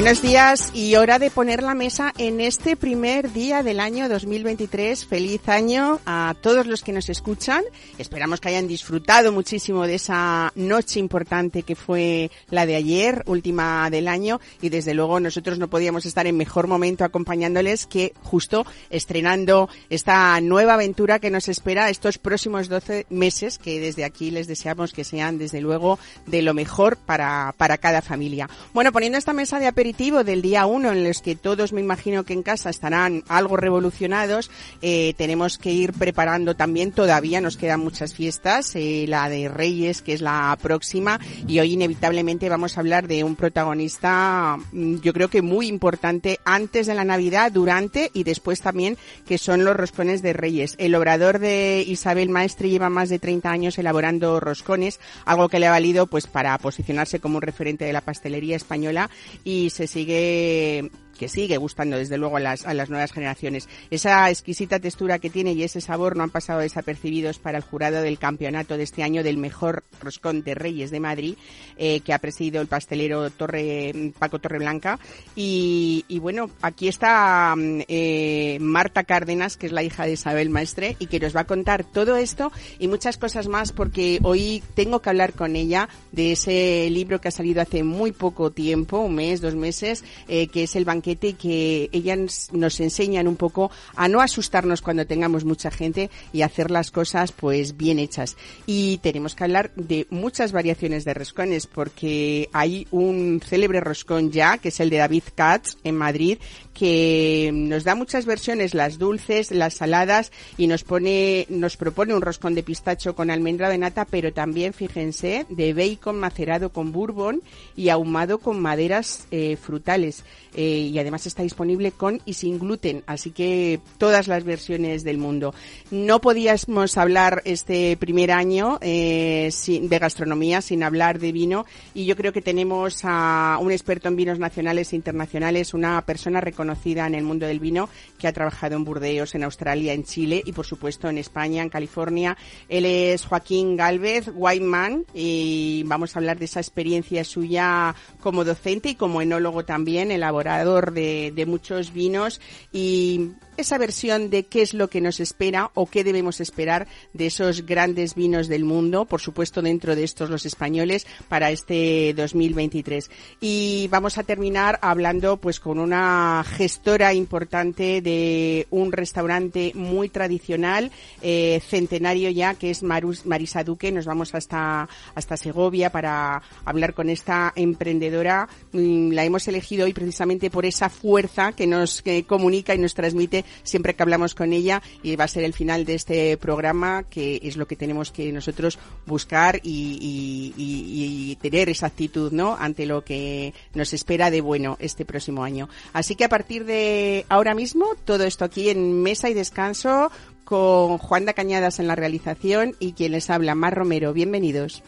Buenos días y hora de poner la mesa en este primer día del año 2023. Feliz año a todos los que nos escuchan. Esperamos que hayan disfrutado muchísimo de esa noche importante que fue la de ayer, última del año, y desde luego nosotros no podíamos estar en mejor momento acompañándoles que justo estrenando esta nueva aventura que nos espera estos próximos 12 meses, que desde aquí les deseamos que sean desde luego de lo mejor para, para cada familia. Bueno, poniendo esta mesa de aperitivo del día 1 en los que todos me imagino que en casa estarán algo revolucionados, eh, tenemos que ir preparando también, todavía nos quedan muchas fiestas, eh, la de Reyes que es la próxima y hoy inevitablemente vamos a hablar de un protagonista mm, yo creo que muy importante antes de la Navidad, durante y después también que son los roscones de Reyes. El obrador de Isabel Maestre lleva más de 30 años elaborando roscones, algo que le ha valido pues para posicionarse como un referente de la pastelería española y se sigue que sigue gustando desde luego a las, a las nuevas generaciones. Esa exquisita textura que tiene y ese sabor no han pasado desapercibidos para el jurado del campeonato de este año del mejor roscón de Reyes de Madrid, eh, que ha presidido el pastelero Torre, Paco Torreblanca. Y, y bueno, aquí está mm, eh, Marta Cárdenas, que es la hija de Isabel Maestre, y que nos va a contar todo esto y muchas cosas más, porque hoy tengo que hablar con ella de ese libro que ha salido hace muy poco tiempo, un mes, dos meses, eh, que es El banquete que ellas nos enseñan un poco a no asustarnos cuando tengamos mucha gente y hacer las cosas pues bien hechas. Y tenemos que hablar de muchas variaciones de roscones porque hay un célebre roscón ya, que es el de David Katz en Madrid, que nos da muchas versiones, las dulces, las saladas y nos pone, nos propone un roscón de pistacho con almendra de nata, pero también, fíjense, de bacon macerado con bourbon y ahumado con maderas eh, frutales. Eh, y además está disponible con y sin gluten, así que todas las versiones del mundo. No podíamos hablar este primer año eh, de gastronomía sin hablar de vino y yo creo que tenemos a un experto en vinos nacionales e internacionales, una persona reconocida en el mundo del vino que ha trabajado en Burdeos, en Australia, en Chile y por supuesto en España, en California. Él es Joaquín Galvez, Whiteman y vamos a hablar de esa experiencia suya como docente y como enólogo también, elaborador de, de muchos vinos y esa versión de qué es lo que nos espera o qué debemos esperar de esos grandes vinos del mundo, por supuesto dentro de estos los españoles para este 2023. Y vamos a terminar hablando pues con una gestora importante de un restaurante muy tradicional, eh, centenario ya, que es Marisa Duque. Nos vamos hasta, hasta Segovia para hablar con esta emprendedora. Mm, la hemos elegido hoy precisamente por esa fuerza que nos comunica y nos transmite siempre que hablamos con ella y va a ser el final de este programa que es lo que tenemos que nosotros buscar y, tener esa actitud no ante lo que nos espera de bueno este próximo año así que a partir de ahora mismo todo esto aquí en mesa y descanso con Juan da Cañadas en la realización y quien les habla Mar Romero. Bienvenidos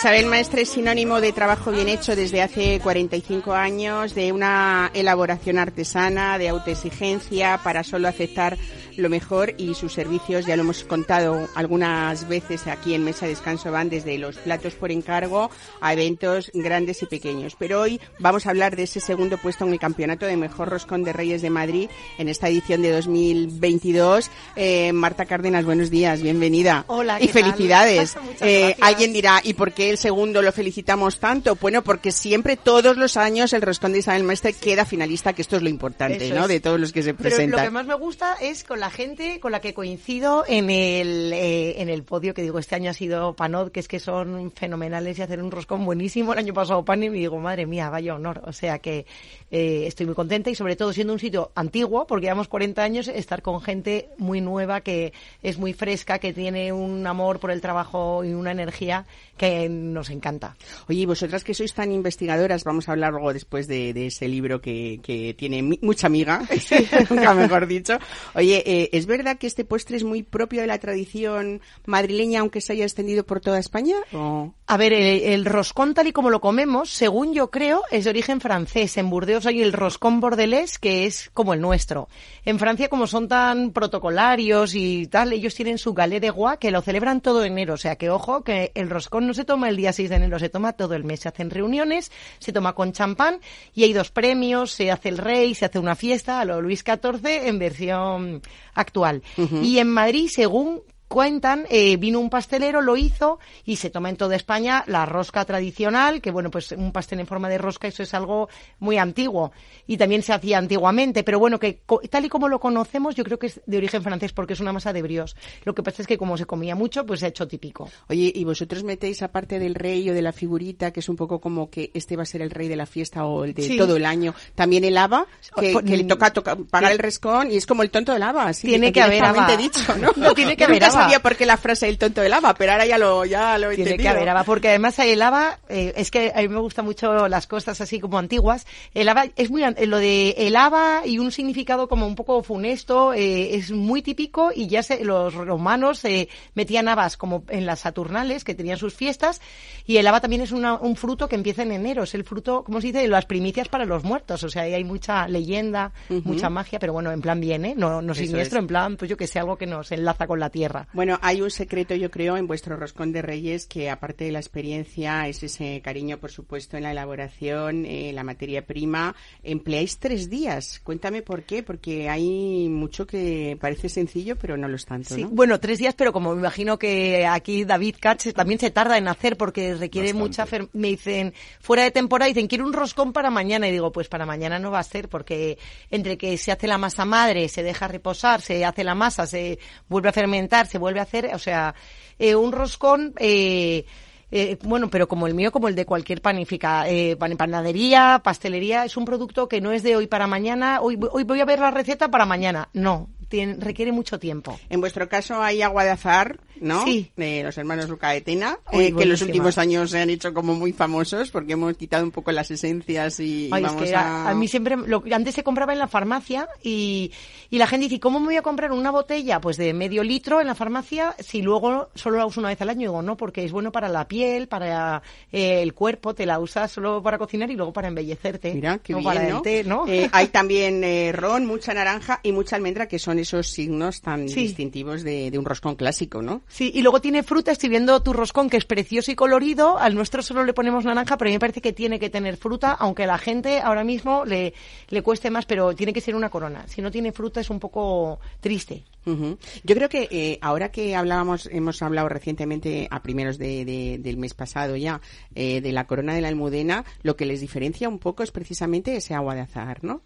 Isabel Maestre es sinónimo de trabajo bien hecho desde hace 45 años, de una elaboración artesana, de autoexigencia para solo aceptar lo mejor y sus servicios, ya lo hemos contado algunas veces aquí en Mesa Descanso, van desde los platos por encargo a eventos grandes y pequeños. Pero hoy vamos a hablar de ese segundo puesto en el Campeonato de Mejor Roscón de Reyes de Madrid en esta edición de 2022. Eh, Marta Cárdenas, buenos días, bienvenida. Hola, Y felicidades. Eh, alguien dirá, ¿y por qué el segundo lo felicitamos tanto? Bueno, porque siempre, todos los años, el Roscón de Isabel Maestre queda finalista, que esto es lo importante, Eso ¿no? es. De todos los que se Pero presentan. lo que más me gusta es con la gente con la que coincido en el, eh, en el podio, que digo, este año ha sido Panod, que es que son fenomenales y hacen un roscón buenísimo. El año pasado Pan y me digo, madre mía, vaya honor. O sea que eh, estoy muy contenta y sobre todo siendo un sitio antiguo, porque llevamos 40 años, estar con gente muy nueva, que es muy fresca, que tiene un amor por el trabajo y una energía que nos encanta. Oye, y vosotras que sois tan investigadoras, vamos a hablar luego después de, de ese libro que, que tiene mi- mucha amiga, nunca mejor dicho. Oye, eh, ¿es verdad que este postre es muy propio de la tradición madrileña, aunque se haya extendido por toda España? ¿O- A ver, el, el roscón tal y como lo comemos, según yo creo, es de origen francés. En Burdeos hay el roscón bordelés, que es como el nuestro. En Francia, como son tan protocolarios y tal, ellos tienen su galé de Gua, que lo celebran todo enero. O sea que, ojo, que el roscón no se toma el día 6 de enero, se toma todo el mes. Se hacen reuniones, se toma con champán y hay dos premios, se hace el rey, se hace una fiesta a lo Luis XIV en versión actual. Y en Madrid, según cuentan, eh, vino un pastelero, lo hizo y se toma en toda España la rosca tradicional, que bueno, pues un pastel en forma de rosca, eso es algo muy antiguo y también se hacía antiguamente, pero bueno, que tal y como lo conocemos, yo creo que es de origen francés porque es una masa de brioche. Lo que pasa es que como se comía mucho, pues se ha hecho típico. Oye, ¿y vosotros metéis aparte del rey o de la figurita, que es un poco como que este va a ser el rey de la fiesta o el de Sí. todo el año, también el haba, que, Pues, que le toca, toca pagar el rescón y es como el tonto del haba, así Tiene que haber haba. dicho, ¿no? No, tiene que haber haba. Sabía por qué la frase el tonto del pero ahora ya lo, ya lo he Tiene que haber haba, porque además el haba, eh, es que a mí me gustan mucho las cosas así como antiguas. El haba es muy, lo de el haba y un significado como un poco funesto, eh, es muy típico y ya se, los romanos eh, metían habas como en las Saturnales, que tenían sus fiestas, y el haba también es una- un fruto que empieza en enero, es el fruto, ¿cómo se dice?, de las primicias para los muertos, o sea, ahí hay mucha leyenda, mucha magia, pero bueno, en plan bien, ¿eh? No, no siniestro, es. en plan, pues yo que sé, algo que nos enlaza con la tierra. Bueno, hay un secreto, yo creo, en vuestro roscón de reyes, que aparte de la experiencia, es ese cariño, por supuesto, en la elaboración, eh, la materia prima. Empleáis tres días. Cuéntame por qué, porque hay mucho que parece sencillo, pero no lo es tanto, Sí, ¿no? bueno, tres días, pero como me imagino que aquí David Katz también se tarda en hacer porque requiere mucha... fer- Me dicen, fuera de temporada, dicen, quiero un roscón para mañana. Y digo, pues para mañana no va a ser porque entre que se hace la masa madre, se deja reposar, se hace la masa, se vuelve a fermentar, se vuelve a hacer... O sea, eh, un roscón... Eh, eh, bueno, pero como el mío, como el de cualquier panifica, eh, pan- panadería, pastelería, es un producto que no es de hoy para mañana, hoy, hoy voy a ver la receta para mañana. No, tiene- requiere mucho tiempo. En vuestro caso hay agua de azar, ¿no? Sí. De los hermanos Luca de Tena, Uy, eh, que en los últimos años se han hecho como muy famosos porque hemos quitado un poco las esencias y, y Ay, es vamos que a... a, mí siempre, lo, antes se compraba en la farmacia y, y la gente dice, ¿cómo me voy a comprar una botella pues de medio litro en la farmacia si luego solo la uso una vez al año? Digo, no, porque es bueno para la piel, para eh, el cuerpo, te la usas solo para cocinar y luego para embellecerte. Mira, qué no bien, para ¿no? el té, ¿no? Eh, hay también eh, ron, mucha naranja y mucha almendra, que son esos signos tan Sí. distintivos de, de un roscón clásico, ¿no? Sí, y luego tiene fruta, estoy viendo tu roscón que es precioso y colorido, al nuestro solo le ponemos naranja, pero a mí me parece que tiene que tener fruta, aunque a la gente ahora mismo le, le cueste más, pero tiene que ser una corona. Si no tiene fruta es un poco triste. Ujú. Yo creo que eh, ahora que hablábamos, hemos hablado recientemente a primeros de, de- del mes pasado ya eh, de la corona de la almudena, lo que les diferencia un poco es precisamente ese agua de azahar, ¿no?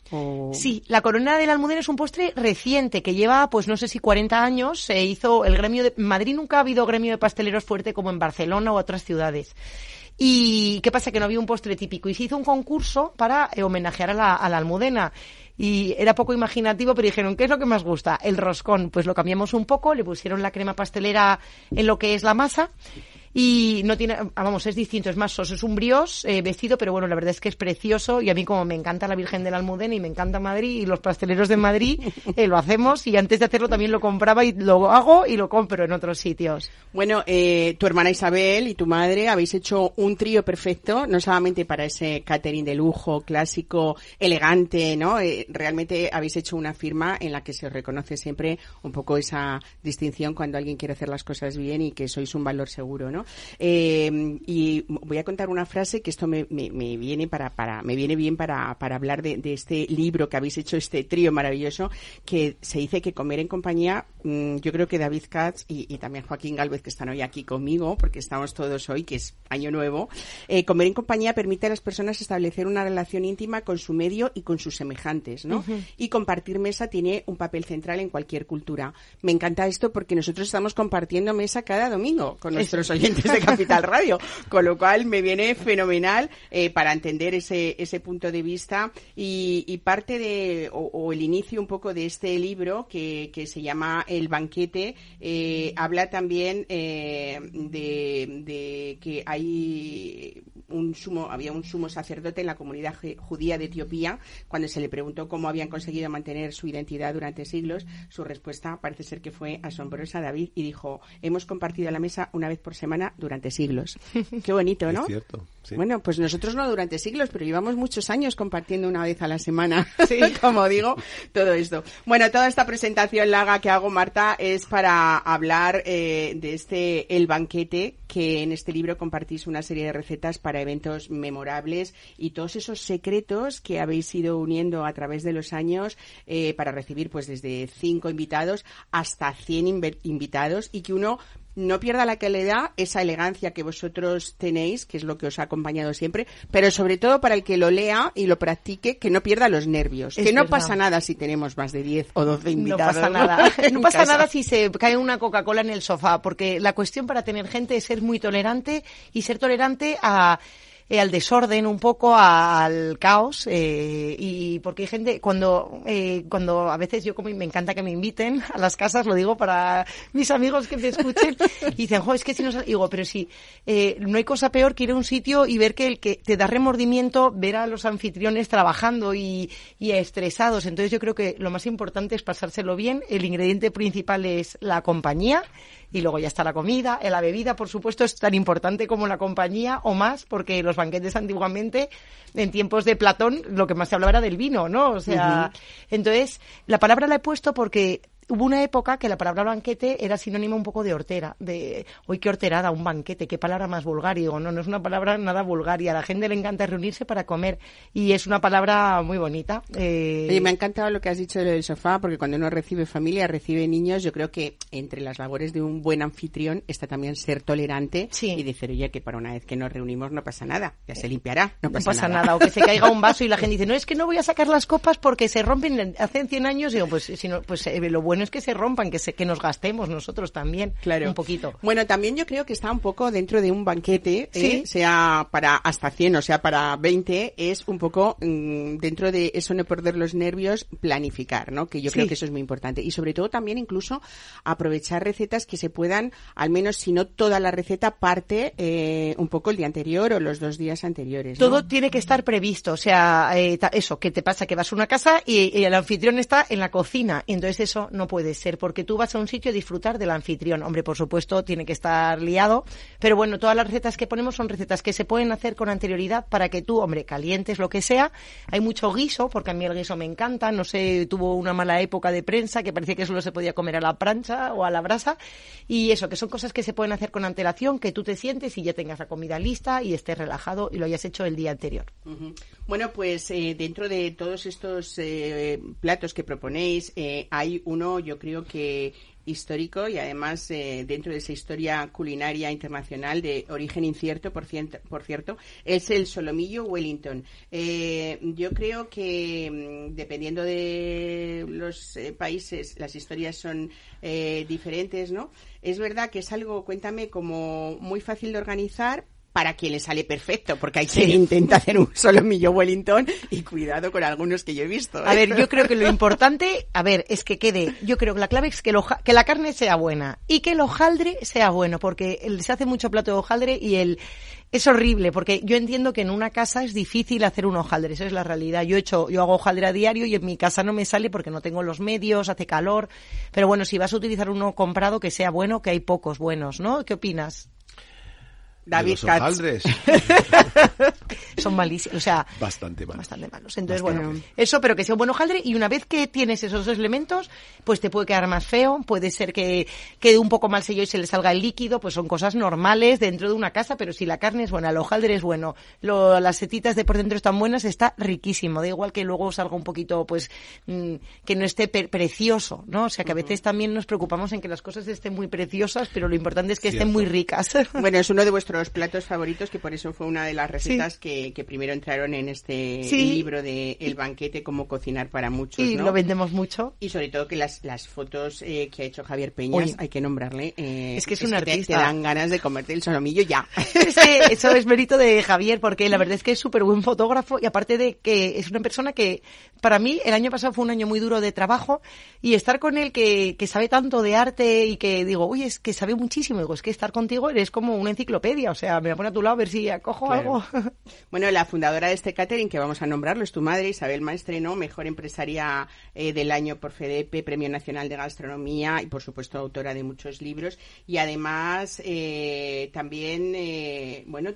Sí, la corona del almudena es un postre reciente que lleva, pues no sé si 40 años. Se hizo el gremio de Madrid nunca ha habido gremio de pasteleros fuerte como en Barcelona o otras ciudades. Y qué pasa que no había un postre típico y se hizo un concurso para homenajear a la, a la almudena. Y era poco imaginativo, pero dijeron, ¿qué es lo que más gusta? El roscón. Pues lo cambiamos un poco, le pusieron la crema pastelera en lo que es la masa y no tiene, ah, vamos, es distinto, es más soso, es un brios eh, vestido, pero bueno, la verdad es que es precioso y a mí como me encanta la Virgen del Almudena y me encanta Madrid y los pasteleros de Madrid, eh, lo hacemos y antes de hacerlo también lo compraba y lo hago y lo compro en otros sitios. Bueno, eh, tu hermana Isabel y tu madre habéis hecho un trío perfecto, no solamente para ese catering de lujo, clásico, elegante, ¿no? realmente habéis hecho una firma en la que se reconoce siempre un poco esa distinción cuando alguien quiere hacer las cosas bien y que sois un valor seguro, ¿no? Eh, y voy a contar una frase que esto me, viene para, para, me viene bien para, para hablar de, este libro que habéis hecho, este trío maravilloso, que se dice que comer en compañía, mm, yo creo que David Katz y, también Joaquín Galvez, que están hoy aquí conmigo, porque estamos todos hoy, que es año nuevo, eh, comer en compañía permite a las personas establecer una relación íntima con su medio y con sus semejantes, ¿no? Y compartir mesa tiene un papel central en cualquier cultura. Me encanta esto porque nosotros estamos compartiendo mesa cada domingo con nuestros oyentes de Capital Radio, con lo cual me viene fenomenal eh, para entender ese, ese punto de vista y, parte de, o, el inicio un poco de este libro que, que se llama El banquete, eh, habla también eh, de, de que hay un sumo, había un sumo sacerdote en la comunidad judía de Etiopía, cuando se le preguntó cómo habían conseguido mantener su identidad durante siglos, su respuesta parece ser que fue asombrosa, David, y dijo, hemos compartido la mesa una vez por semana durante siglos. Qué bonito, ¿no? Es cierto. Bueno, pues nosotros no durante siglos, pero llevamos muchos años compartiendo una vez a la semana, como digo, todo esto. Bueno, toda esta presentación larga que hago, Marta, es para hablar eh, de este El Banquete, que en este libro compartís una serie de recetas para eventos memorables y todos esos secretos que habéis ido uniendo a través de los años eh, para recibir pues desde cinco invitados hasta cien invitados y que uno no pierda la calidad, esa elegancia que vosotros tenéis, que es lo que os ha acompañado siempre, pero sobre todo para el que lo lea y lo practique, que no pierda los nervios. que no pasa nada si tenemos más de 10 o 12 invitados. No pasa nada. no pasa nada si se cae una Coca-Cola en el sofá, porque la cuestión para tener gente es ser muy tolerante y ser tolerante a eh, al desorden, un poco al caos, eh, y porque hay gente, cuando, eh, cuando a veces yo como me encanta que me inviten a las casas, lo digo para mis amigos que me escuchen, y dicen, jo, es que si no, digo, pero si, eh, no hay cosa peor que ir a un sitio y ver que el que te da remordimiento, ver a los anfitriones trabajando y, y estresados, entonces yo creo que lo más importante es pasárselo bien, el ingrediente principal es la compañía, y luego ya está la comida, la bebida, por supuesto, es tan importante como la compañía o más, porque los banquetes antiguamente, en tiempos de Platón, lo que más se hablaba era del vino, ¿no? O sea, entonces, la palabra la he puesto porque hubo una época que la palabra banquete era sinónimo un poco de hortera, de hoy qué horterada, un banquete, qué palabra más vulgar. Y digo, no, no es una palabra nada vulgar y a la gente le encanta reunirse para comer y es una palabra muy bonita. Eh... me ha encantado lo que has dicho del sofá porque cuando uno recibe familia, recibe niños, yo creo que entre las labores de un buen anfitrión está también ser tolerante y decir, oye, que para una vez que nos reunimos no pasa nada, ya se limpiará, no pasa, nada. O que se caiga un vaso y la gente dice, no, es que no voy a sacar las copas porque se rompen hace 100 años. Y digo, pues, si no, pues eh, lo bueno bueno es que se rompan, que, se, que nos gastemos nosotros también claro. un poquito. Bueno, también yo creo que está un poco dentro de un banquete, ¿eh? sea para hasta 100 o sea para 20, es un poco mm, dentro de eso no perder los nervios, planificar, ¿no? Que yo creo que eso es muy importante. Y sobre todo también incluso aprovechar recetas que se puedan, al menos si no toda la receta, parte eh, un poco el día anterior o los dos días anteriores. Todo tiene que estar previsto, o sea, eh, eso, que te pasa que vas a una casa y, y el anfitrión está en la cocina, entonces eso no puede ser, porque tú vas a un sitio a disfrutar del anfitrión. Hombre, por supuesto, tiene que estar liado, pero bueno, todas las recetas que ponemos son recetas que se pueden hacer con anterioridad para que tú, hombre, calientes lo que sea. Hay mucho guiso, porque a mí el guiso me encanta, no sé, tuvo una mala época de prensa que parecía que solo se podía comer a la plancha o a la brasa, y eso, que son cosas que se pueden hacer con antelación, que tú te sientes y ya tengas la comida lista y estés relajado y lo hayas hecho el día anterior. Bueno, pues eh, dentro de todos estos eh, platos que proponéis, eh, hay uno yo creo que histórico y además eh, dentro de esa historia culinaria internacional de origen incierto, por, por cierto, es el solomillo Wellington. Eh, yo creo que mm, dependiendo de los eh, países las historias son diferentes, ¿no? Es verdad que es algo, cuéntame, como muy fácil de organizar, para quien le sale perfecto, porque hay quien intenta hacer un solomillo Wellington y cuidado con algunos que yo he visto. ¿eh? A ver, yo creo que lo importante, a ver, es que quede, yo creo que la clave es que, lo, que la carne sea buena y que el hojaldre sea bueno, porque se hace mucho plato de hojaldre y el, es horrible, porque yo entiendo que en una casa es difícil hacer un hojaldre, esa es la realidad. Yo he hecho, yo hago hojaldre a diario y en mi casa no me sale porque no tengo los medios, hace calor. Pero bueno, si vas a utilizar uno comprado que sea bueno, que hay pocos buenos, ¿no? ¿Qué opinas? David Katz. Son malísimos, o sea, bastante malos. Bastante malos. Entonces, bueno, eso, pero que sea un buen hojaldre y una vez que tienes esos dos elementos, pues te puede quedar más feo, puede ser que quede un poco mal sello y se le salga el líquido, pues son cosas normales dentro de una casa, pero si la carne es buena, el hojaldre es bueno, lo, las setitas de por dentro están buenas, está riquísimo. Da igual que luego salga un poquito, pues, mm, que no esté precioso, ¿no? O sea, que a veces también nos preocupamos en que las cosas estén muy preciosas, pero lo importante es que estén muy ricas. Bueno, es uno de vuestros platos favoritos, que por eso fue una de las recetas que, primero entraron en este libro de El banquete, cómo cocinar para muchos. Y lo vendemos mucho. Y sobre todo que las, las fotos eh, que ha hecho Javier Peñas, hay que nombrarle. Eh, es que es, un artista. Te, dan ganas de comerte el solomillo ya. eso es mérito de Javier, porque la verdad es que es súper buen fotógrafo y aparte de que es una persona que, para mí, el año pasado fue un año muy duro de trabajo y estar con él que, que sabe tanto de arte y que digo, oye, es que sabe muchísimo. Digo, es que estar contigo eres como una enciclopedia, o sea, me la pone a tu lado a ver si acojo algo. Bueno, la fundadora de este catering, que vamos a nombrarlo, es tu madre, Isabel Maestreno, mejor empresaria eh, del año por FEDEPE, Premio Nacional de Gastronomía y, por supuesto, autora de muchos libros. Y además, eh, también, eh, bueno,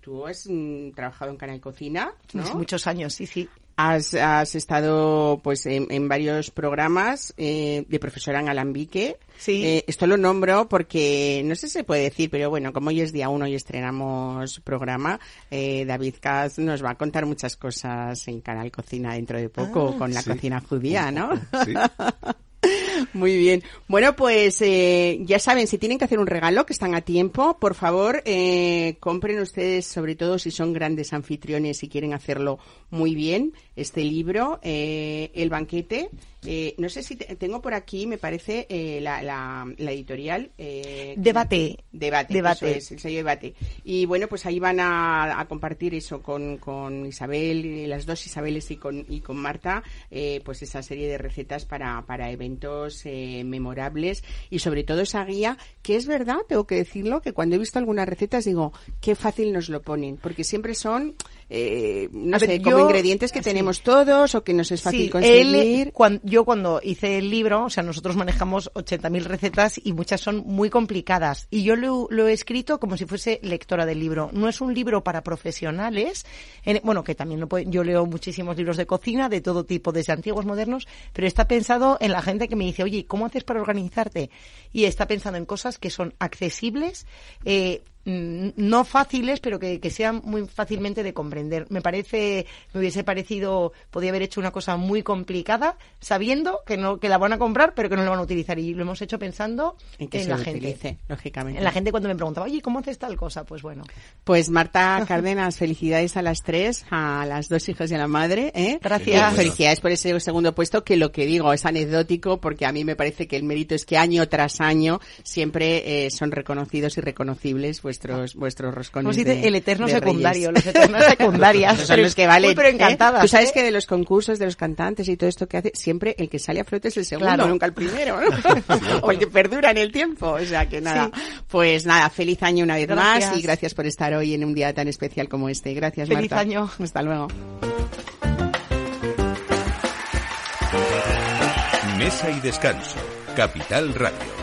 tú has mm, trabajado en Canal Cocina, ¿no? Muchos años, sí, sí. Has, has estado pues en, varios programas eh, de profesora en Alambique. Sí. Eh, esto lo nombro porque no sé si se puede decir, pero bueno, como hoy es día uno y estrenamos programa, eh, David Kaz nos va a contar muchas cosas en Canal Cocina dentro de poco Ah, con la sí. cocina judía, ¿no? Sí. Muy bien. Bueno, pues eh, ya saben, si tienen que hacer un regalo, que están a tiempo, por favor, eh, compren ustedes, sobre todo si son grandes anfitriones y quieren hacerlo muy bien, este libro, eh, El banquete. Eh, no sé si te- tengo por aquí, me parece, eh, la, la, la editorial. eh, Debate. Debate, Debate. eso es, el sello debate. Y bueno, pues ahí van a, a compartir eso con, con Isabel, las dos Isabeles y con, y con Marta, eh, pues esa serie de recetas para, para eventos eh, memorables y sobre todo esa guía, que es verdad, tengo que decirlo, que cuando he visto algunas recetas digo, qué fácil nos lo ponen, porque siempre son, eh, no A ver, sé, como yo- ingredientes que tenemos todos o que nos es fácil Sí, conseguir. él, cuan- yo cuando hice el libro, o sea, nosotros manejamos 80.000 recetas y muchas son muy complicadas. Y yo lo, lo he escrito como si fuese lectora del libro. No es un libro para profesionales, en- bueno, que también lo puede- yo leo muchísimos libros de cocina, de todo tipo, desde antiguos, modernos, pero está pensado en la gente que me dice, oye, ¿cómo haces para organizarte? Y está pensando en cosas que son accesibles, eh, no fáciles, pero que, que sean muy fácilmente de comprender. Me parece, me hubiese parecido, podía haber hecho una cosa muy complicada, sabiendo que no, que la van a comprar, pero que no la van a utilizar. Y lo hemos hecho pensando En que se la gente. lógicamente. En la gente cuando me preguntaba, oye, ¿cómo haces tal cosa? Pues bueno. Pues Marta Cárdenas, felicidades a las tres, a las dos hijas y a la madre. ¿eh? Gracias. Y felicidades por ese segundo puesto, que lo que digo es anecdótico, porque a mí me parece que el mérito es que año tras año siempre eh, son reconocidos y reconocibles vuestros vuestros roscones. Como se dice, de- el eterno de secundario, los eternos secundarias. Son los que valen. Uy, pero ¿eh? encantadas. Tú sabes ¿eh? que de los concursos, de los cantantes y todo esto que hace, siempre el que sale a flote es el segundo, Claro. nunca el primero, ¿no? o el que perdura en el tiempo. O sea que nada. Sí. Pues nada, feliz año una vez Gracias. más y gracias por estar hoy en un día tan especial como este. Gracias, Feliz Marta. año. Hasta luego. Mesa y descanso. Capital Radio.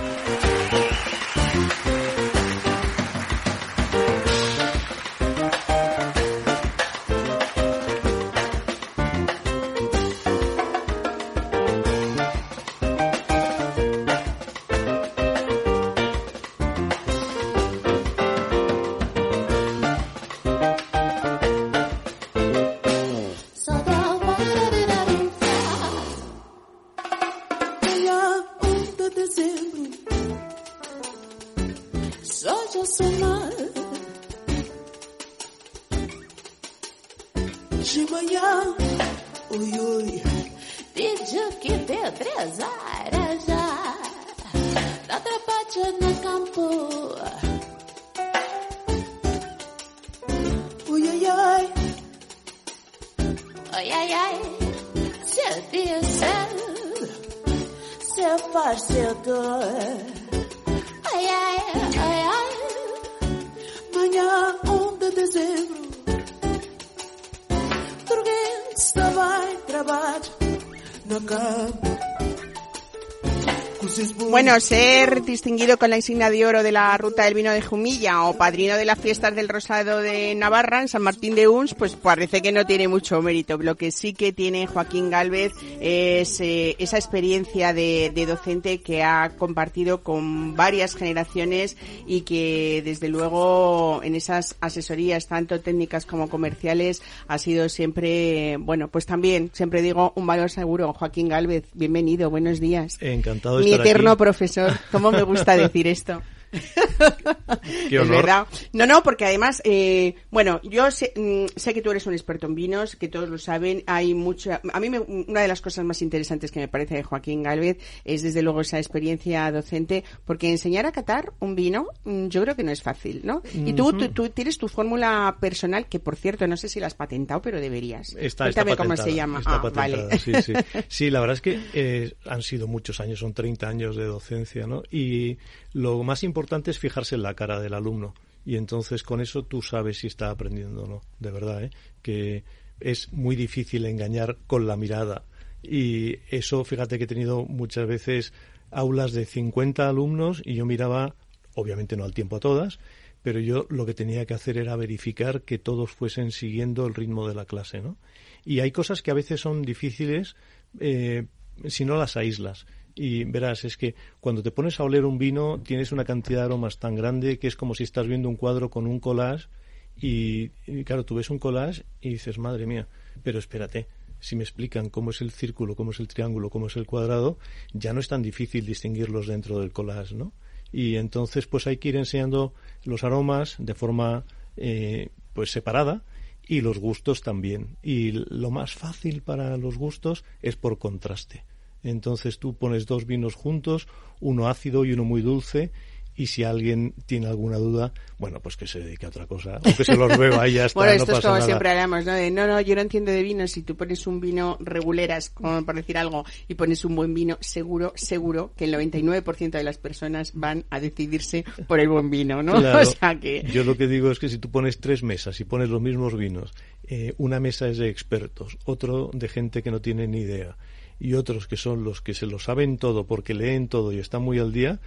Bueno, ser distinguido con la insignia de oro de la Ruta del Vino de Jumilla o padrino de las fiestas del Rosado de Navarra en San Martín de Uns, pues parece que no tiene mucho mérito. Lo que sí que tiene Joaquín Galvez es eh, esa experiencia de, de, docente que ha compartido con varias generaciones y que desde luego en esas asesorías tanto técnicas como comerciales ha sido siempre, bueno, pues también, siempre digo, un valor seguro. Joaquín Galvez, bienvenido, buenos días. Encantado de estar eterno aquí. Profesor. ¿Cómo me gusta decir esto? Qué es honor. verdad. No, no, porque además, eh, bueno, yo sé, mm, sé que tú eres un experto en vinos, que todos lo saben. Hay mucha. A mí, me- una de las cosas más interesantes que me parece de Joaquín Galvez es, desde luego, esa experiencia docente, porque enseñar a catar un vino, mm, yo creo que no es fácil, ¿no? Y tú, tú, tú tienes tu fórmula personal, que por cierto, no sé si la has patentado, pero deberías. Está, cómo se llama. está ah, vale. sí, sí. Sí, la verdad es que eh, han sido muchos años, son 30 años de docencia, ¿no? Y lo más importante es fijarse en la cara del alumno. Y entonces con eso tú sabes si está aprendiendo o no, de verdad, ¿eh? Que es muy difícil engañar con la mirada. Y eso, fíjate que he tenido muchas veces aulas de 50 alumnos y yo miraba, obviamente no al tiempo a todas, pero yo lo que tenía que hacer era verificar que todos fuesen siguiendo el ritmo de la clase, ¿no? Y hay cosas que a veces son difíciles eh, si no las aíslas. Y verás, es que cuando te pones a oler un vino tienes una cantidad de aromas tan grande que es como si estás viendo un cuadro con un collage y, claro, tú ves un collage y dices, madre mía, pero espérate, si me explican cómo es el círculo, cómo es el triángulo, cómo es el cuadrado, ya no es tan difícil distinguirlos dentro del collage, ¿no? Y entonces pues hay que ir enseñando los aromas de forma eh, pues separada y los gustos también. Y lo más fácil para los gustos es por contraste. Entonces tú pones dos vinos juntos, uno ácido y uno muy dulce, y si alguien tiene alguna duda, bueno, pues que se dedique a otra cosa, o que se los beba y ya está, bueno, no esto es pasa como nada. siempre hablamos, ¿no? De, no, no, yo no entiendo de vino. Si tú pones un vino reguleras, como por decir algo, y pones un buen vino, seguro, seguro que el 99% de las personas van a decidirse por el buen vino, ¿no? Claro. O sea que... Yo lo que digo es que si tú pones tres mesas y pones los mismos vinos, eh, una mesa es de expertos, otro de gente que no tiene ni idea, y otros que son los que se lo saben todo porque leen todo y están muy al día,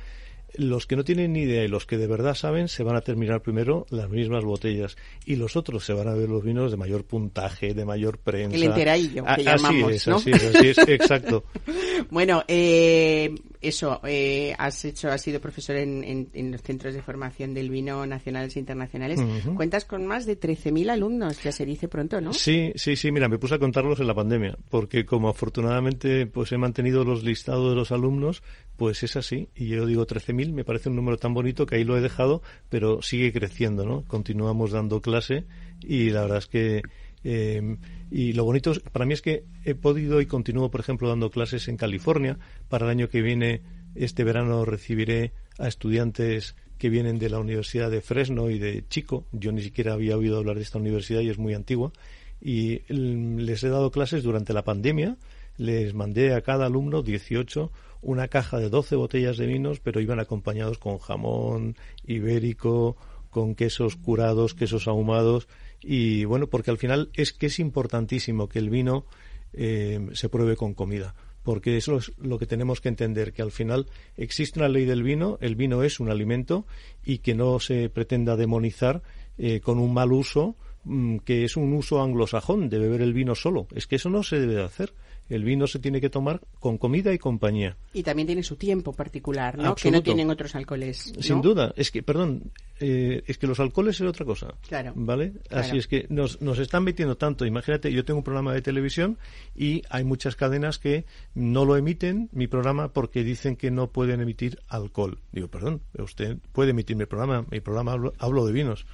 los que no tienen ni idea y los que de verdad saben se van a terminar primero las mismas botellas y los otros se van a ver los vinos de mayor puntaje, de mayor prensa. El enteradillo, que A- así llamamos, es, ¿no? así es, así es, exacto. Bueno, eh, eso, eh, has hecho, has sido profesor en, en- en los centros de formación del vino nacionales e internacionales. Cuentas con más de 13.000 alumnos, ya se dice pronto, ¿no? Sí, sí, sí, mira, me puse a contarlos en la pandemia, porque como afortunadamente pues he mantenido los listados de los alumnos, pues es así, y yo digo 13.000, me parece un número tan bonito que ahí lo he dejado, pero sigue creciendo, ¿no? Continuamos dando clase y la verdad es que eh, y lo bonito para mí es que he podido y continúo, por ejemplo, dando clases en California. Para el año que viene, este verano, recibiré a estudiantes que vienen de la Universidad de Fresno y de Chico. Yo ni siquiera había oído hablar de esta universidad y es muy antigua. Y mm, les he dado clases durante la pandemia. Les mandé a cada alumno 18 una caja de 12 botellas de vinos, pero iban acompañados con jamón ibérico, con quesos curados, quesos ahumados y bueno, porque al final es que es importantísimo que el vino eh, se pruebe con comida, porque eso es lo que tenemos que entender, que al final existe una ley del vino, el vino es un alimento y que no se pretenda demonizar eh, con un mal uso mm, que es un uso anglosajón de beber el vino solo. Es que eso no se debe de hacer. El vino se tiene que tomar con comida y compañía. Y también tiene su tiempo particular, ¿no? Absoluto. Que no tienen otros alcoholes. ¿no? Sin duda. Es que, perdón, eh, es que los alcoholes es otra cosa. Claro. ¿Vale? Claro. Así es que nos, nos están metiendo tanto. Imagínate, yo tengo un programa de televisión y hay muchas cadenas que no lo emiten, mi programa, porque dicen que no pueden emitir alcohol. Digo, perdón, usted puede emitir mi programa, mi programa hablo, hablo de vinos.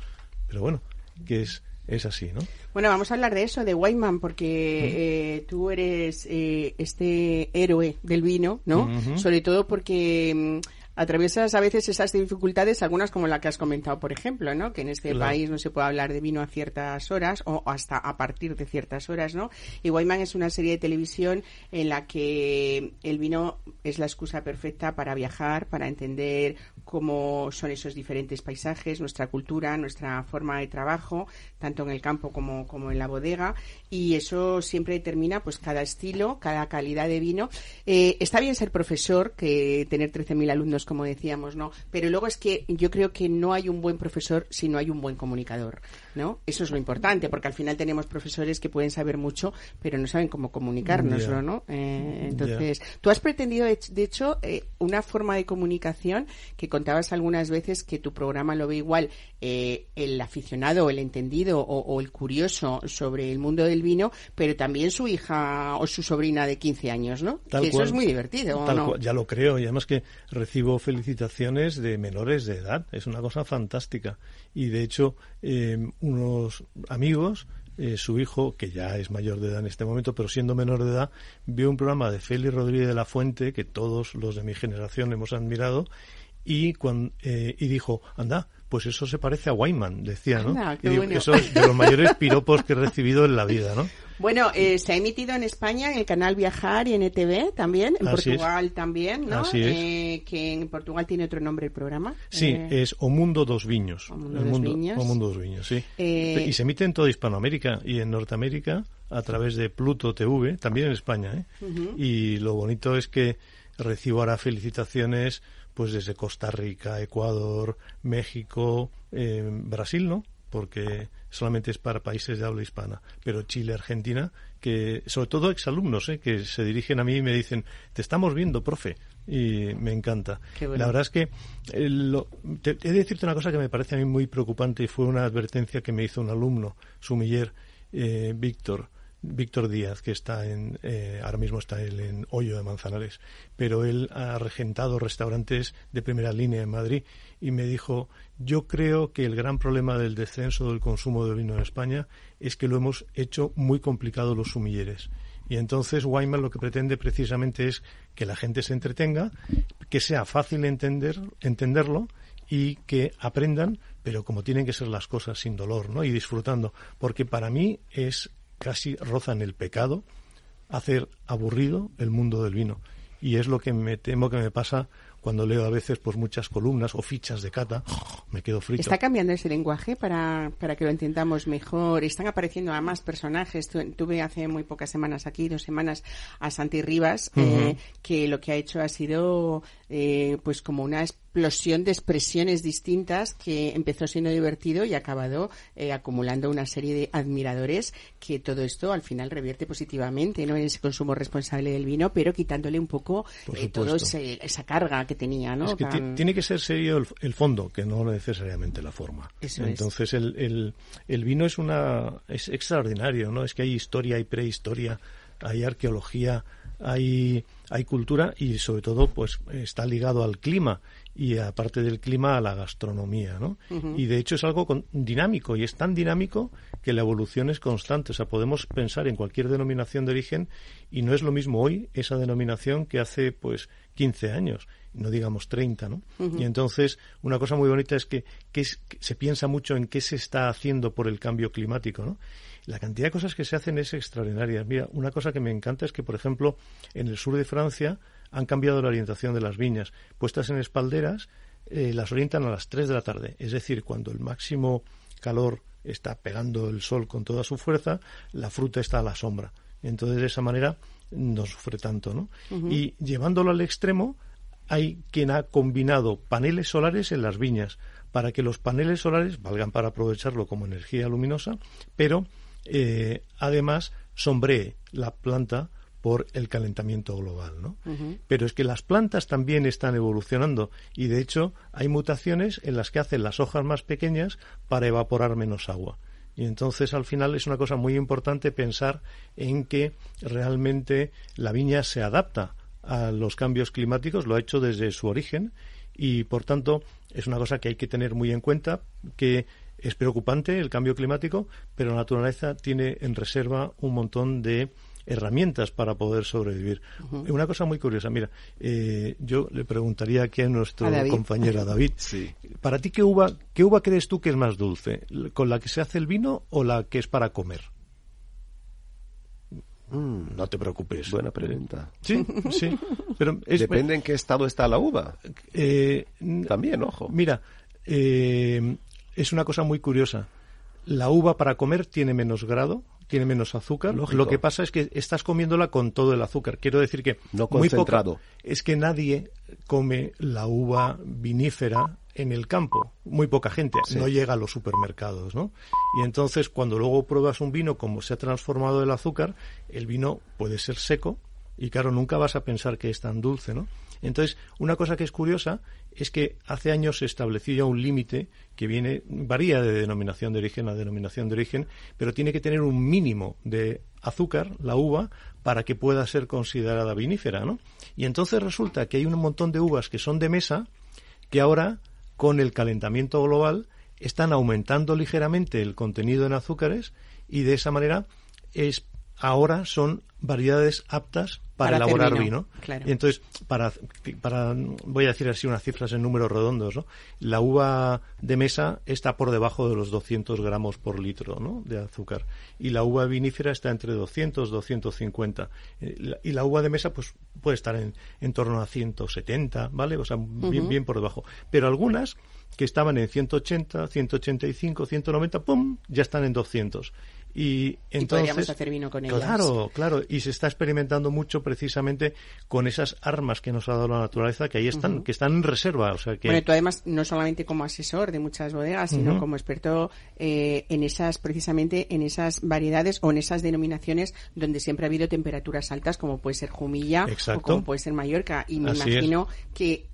Pero bueno, que es, es así, ¿no? Bueno, vamos a hablar de eso, de Wayman, porque eh, tú eres eh, este héroe del vino, ¿no? Sobre todo porque mm, atraviesas a veces esas dificultades, algunas como la que has comentado, por ejemplo, ¿no? Que en este Claro. país no se puede hablar de vino a ciertas horas o hasta a partir de ciertas horas, ¿no? Y Wyman es una serie de televisión en la que el vino es la excusa perfecta para viajar, para entender cómo son esos diferentes paisajes, nuestra cultura, nuestra forma de trabajo, tanto en el campo como, como en la bodega, y eso siempre determina pues cada estilo, cada calidad de vino. Eh, está bien ser profesor, que tener 13.000 alumnos, como decíamos, ¿no? Pero luego es que yo creo que no hay un buen profesor si no hay un buen comunicador, ¿no? Eso es lo importante, porque al final tenemos profesores que pueden saber mucho, pero no saben cómo comunicárnoslo, Ya. ¿no? Eh, entonces, tú has pretendido, de hecho, eh, una forma de comunicación que contabas algunas veces que tu programa lo ve igual eh, el aficionado, el entendido o, o el curioso sobre el mundo del vino, pero también su hija o su sobrina de 15 años, ¿no? Tal que eso es muy divertido, ¿o Tal no? cual, ya lo creo, y además que recibo felicitaciones de menores de edad, es una cosa fantástica. Y de hecho, eh, unos amigos, eh, su hijo, que ya es mayor de edad en este momento, pero siendo menor de edad, vio un programa de Félix Rodríguez de la Fuente, que todos los de mi generación hemos admirado, y, cuan- eh, y dijo, anda, pues eso se parece a Wyman, decía, ¿no? Y digo, bueno. eso es de los mayores piropos que he recibido en la vida, ¿no? Bueno, eh, se ha emitido en España en el canal Viajar y en ETV también, en Así es. Portugal también, ¿no? Así es. Eh, que en Portugal tiene otro nombre el programa. Sí, Eh, es O Mundo dos Viños. O Mundo El dos mundo, Viños. O Mundo dos Viños, sí. Eh, y se emite en toda Hispanoamérica y en Norteamérica a través de Pluto TV, también en España. ¿eh? Y lo bonito es que recibo ahora felicitaciones pues desde Costa Rica, Ecuador, México, eh, Brasil, ¿no? Porque solamente es para países de habla hispana, pero Chile, Argentina, que sobre todo exalumnos, ¿eh? que se dirigen a mí y me dicen, te estamos viendo, profe, y me encanta. Bueno. La verdad es que eh, lo- te- he de decirte una cosa que me parece a mí muy preocupante y fue una advertencia que me hizo un alumno, sumiller, eh, Víctor, Víctor Díaz, que está en, eh, ahora mismo está él en Hoyo de Manzanares, pero él ha regentado restaurantes de primera línea en Madrid y me dijo, yo creo que el gran problema del descenso del consumo de vino en España es que lo hemos hecho muy complicado los sumilleres. Y entonces Wyman lo que pretende precisamente es que la gente se entretenga, que sea fácil entender, entenderlo y que aprendan, pero como tienen que ser las cosas sin dolor, ¿no? Y disfrutando, porque para mí es casi rozan el pecado hacer aburrido el mundo del vino. Y es lo que me temo que me pasa cuando leo a veces pues muchas columnas o fichas de cata, me quedo frito. Está cambiando ese lenguaje para, para que lo entendamos mejor. Están apareciendo además personajes. Tu- tuve hace muy pocas semanas aquí, dos semanas, a Santi Rivas, eh, que lo que ha hecho ha sido eh, pues como una explosión de expresiones distintas que empezó siendo divertido y ha acabado eh, acumulando una serie de admiradores que todo esto al final revierte positivamente ¿no? en ese consumo responsable del vino, pero quitándole un poco eh, ese- esa carga que tenía. ¿no? Es que ti- Tan- tiene que ser serio el, el fondo, que no necesariamente la forma. Eso es. Entonces el, el, el vino es una es extraordinario, ¿no? Es que hay historia, hay prehistoria, hay arqueología, hay hay cultura y sobre todo pues está ligado al clima y aparte del clima a la gastronomía, ¿no? Y de hecho es algo con- dinámico y es tan dinámico que la evolución es constante. O sea, podemos pensar en cualquier denominación de origen y no es lo mismo hoy esa denominación que hace pues 15 años, no digamos 30, ¿no? Y entonces una cosa muy bonita es que, que es- que se piensa mucho en qué se está haciendo por el cambio climático, ¿no? La cantidad de cosas que se hacen es extraordinaria. Mira, una cosa que me encanta es que, por ejemplo, en el sur de Francia han cambiado la orientación de las viñas. Puestas en espalderas, eh, las orientan a las 3 de la tarde. Es decir, cuando el máximo calor está pegando el sol con toda su fuerza, la fruta está a la sombra. Entonces, de esa manera, no sufre tanto, ¿no? Y llevándolo al extremo, hay quien ha combinado paneles solares en las viñas para que los paneles solares valgan para aprovecharlo como energía luminosa, pero eh, además sombree la planta por el calentamiento global, ¿no? Pero es que las plantas también están evolucionando y de hecho hay mutaciones en las que hacen las hojas más pequeñas para evaporar menos agua. Y entonces al final es una cosa muy importante pensar en que realmente la viña se adapta a los cambios climáticos, lo ha hecho desde su origen y por tanto es una cosa que hay que tener muy en cuenta que es preocupante el cambio climático, pero la naturaleza tiene en reserva un montón de herramientas para poder sobrevivir. Una cosa muy curiosa, mira, eh, yo le preguntaría aquí a nuestro A David. compañero David, Sí. para ti qué uva, qué uva crees tú que es más dulce, con la que se hace el vino o la que es para comer? No te preocupes. Buena pregunta. Sí, sí, pero es, Depende en qué estado está la uva. eh, También, ojo. Mira, eh, es una cosa muy curiosa. La uva para comer tiene menos grado, tiene menos azúcar. Lógico. Lo que pasa es que estás comiéndola con todo el azúcar. Quiero decir que No muy concentrado. poca- es que nadie come la uva vinífera en el campo. Muy poca gente. Sí. No llega a los supermercados, ¿no? Y entonces cuando luego pruebas un vino como se ha transformado el azúcar, el vino puede ser seco y claro, nunca vas a pensar que es tan dulce, ¿no? Entonces, una cosa que es curiosa es que hace años se estableció ya un límite que viene, varía de denominación de origen a denominación de origen, pero tiene que tener un mínimo de azúcar, la uva, para que pueda ser considerada vinífera, ¿no? Y entonces resulta que hay un montón de uvas que son de mesa que ahora, con el calentamiento global, están aumentando ligeramente el contenido en azúcares y de esa manera es ahora son variedades aptas para, elaborar vino, claro. Y entonces, para, para, voy a decir así unas cifras en números redondos, ¿no? La uva de mesa está por debajo de los 200 gramos por litro, ¿no? De azúcar. Y la uva vinífera está entre 200, 250. Eh, Y la uva de mesa, pues, puede estar en, en torno a 170, ¿vale? O sea, bien, bien por debajo. Pero algunas que estaban en 180, 185, 190, ¡pum! ya están en 200. Y entonces, podríamos hacer vino con ellas. Claro, claro. Y se está experimentando mucho precisamente con esas armas que nos ha dado la naturaleza, que ahí están, que están en reserva. O sea que. Bueno, tú además, no solamente como asesor de muchas bodegas, sino como experto eh, en esas, precisamente en esas variedades o en esas denominaciones donde siempre ha habido temperaturas altas, como puede ser Jumilla Exacto. o como puede ser Mallorca. Y me Así imagino que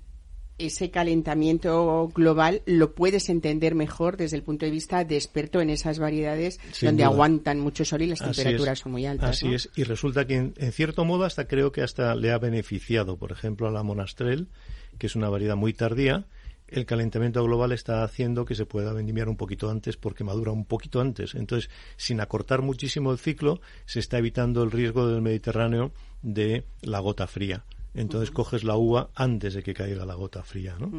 ese calentamiento global lo puedes entender mejor desde el punto de vista de experto en esas variedades Sin donde duda. aguantan mucho sol y las Así temperaturas es. son muy altas. Así ¿no? es. Y resulta que, en, en cierto modo, hasta creo que hasta le ha beneficiado, por ejemplo, a la Monastrell, que es una variedad muy tardía. El calentamiento global está haciendo que se pueda vendimiar un poquito antes porque madura un poquito antes. Entonces, sin acortar muchísimo el ciclo, se está evitando el riesgo del Mediterráneo de la gota fría. Entonces coges la uva antes de que caiga la gota fría, ¿no?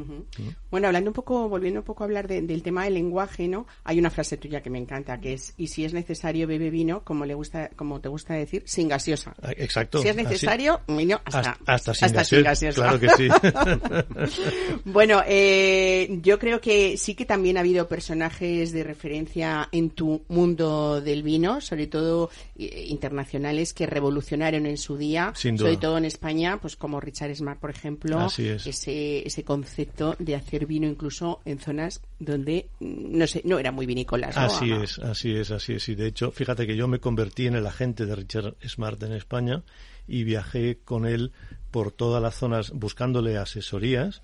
Bueno, hablando un poco, volviendo un poco a hablar de- del tema del lenguaje, ¿no? Hay una frase tuya que me encanta, que es, y si es necesario, bebe vino, como le gusta, como te gusta decir, sin gaseosa. Ah, Exacto. Si es así. necesario, vino hasta, hasta, hasta sin sin gaseosa, gaseosa. Claro que sí. Bueno, eh, yo creo que sí que también ha habido personajes de referencia en tu mundo del vino, sobre todo eh, internacionales, que revolucionaron en su día, Sin duda. sobre todo en España, pues como Richard Smart, por ejemplo, es. ese ese concepto de hacer vino incluso en zonas donde mm, no sé, no eran muy vinícolas. ¿no? Así es, así es, así es. Y de hecho, fíjate que yo me convertí en el agente de Richard Smart en España y viajé con él por todas las zonas buscándole asesorías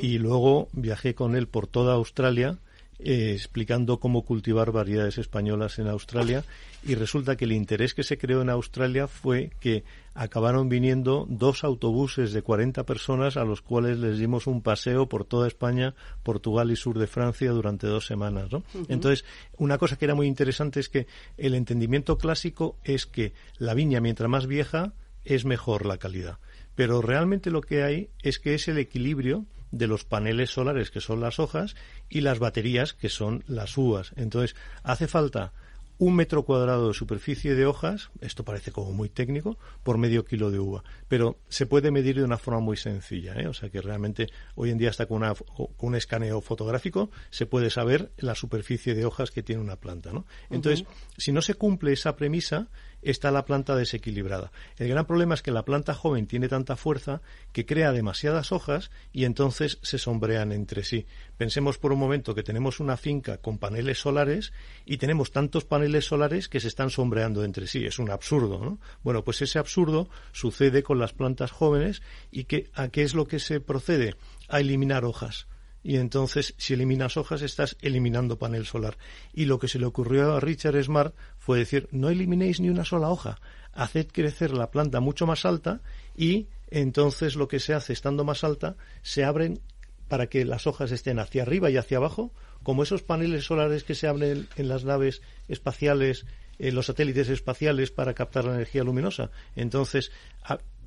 y luego viajé con él por toda Australia eh, explicando cómo cultivar variedades españolas en Australia y resulta que el interés que se creó en Australia fue que acabaron viniendo dos autobuses de 40 personas a los cuales les dimos un paseo por toda España, Portugal y sur de Francia durante dos semanas. ¿no? Entonces, una cosa que era muy interesante es que el entendimiento clásico es que la viña, mientras más vieja, es mejor la calidad. Pero realmente lo que hay es que es el equilibrio de los paneles solares, que son las hojas, y las baterías, que son las uvas. Entonces, hace falta un metro cuadrado de superficie de hojas, esto parece como muy técnico, por medio kilo de uva. Pero se puede medir de una forma muy sencilla, ¿eh? o sea que realmente hoy en día hasta con, una, con un escaneo fotográfico se puede saber la superficie de hojas que tiene una planta. ¿no? Entonces, si no se cumple esa premisa, está la planta desequilibrada. El gran problema es que la planta joven tiene tanta fuerza que crea demasiadas hojas y entonces se sombrean entre sí. Pensemos por un momento que tenemos una finca con paneles solares y tenemos tantos paneles solares que se están sombreando entre sí. Es un absurdo, ¿no? Bueno, pues ese absurdo sucede con las plantas jóvenes y que, ¿a qué es lo que se procede? A eliminar hojas y entonces si eliminas hojas estás eliminando panel solar. Y lo que se le ocurrió a Richard Smart fue decir, no eliminéis ni una sola hoja, haced crecer la planta mucho más alta y entonces lo que se hace estando más alta se abren para que las hojas estén hacia arriba y hacia abajo, como esos paneles solares que se abren en las naves espaciales eh, los satélites espaciales para captar la energía luminosa. Entonces,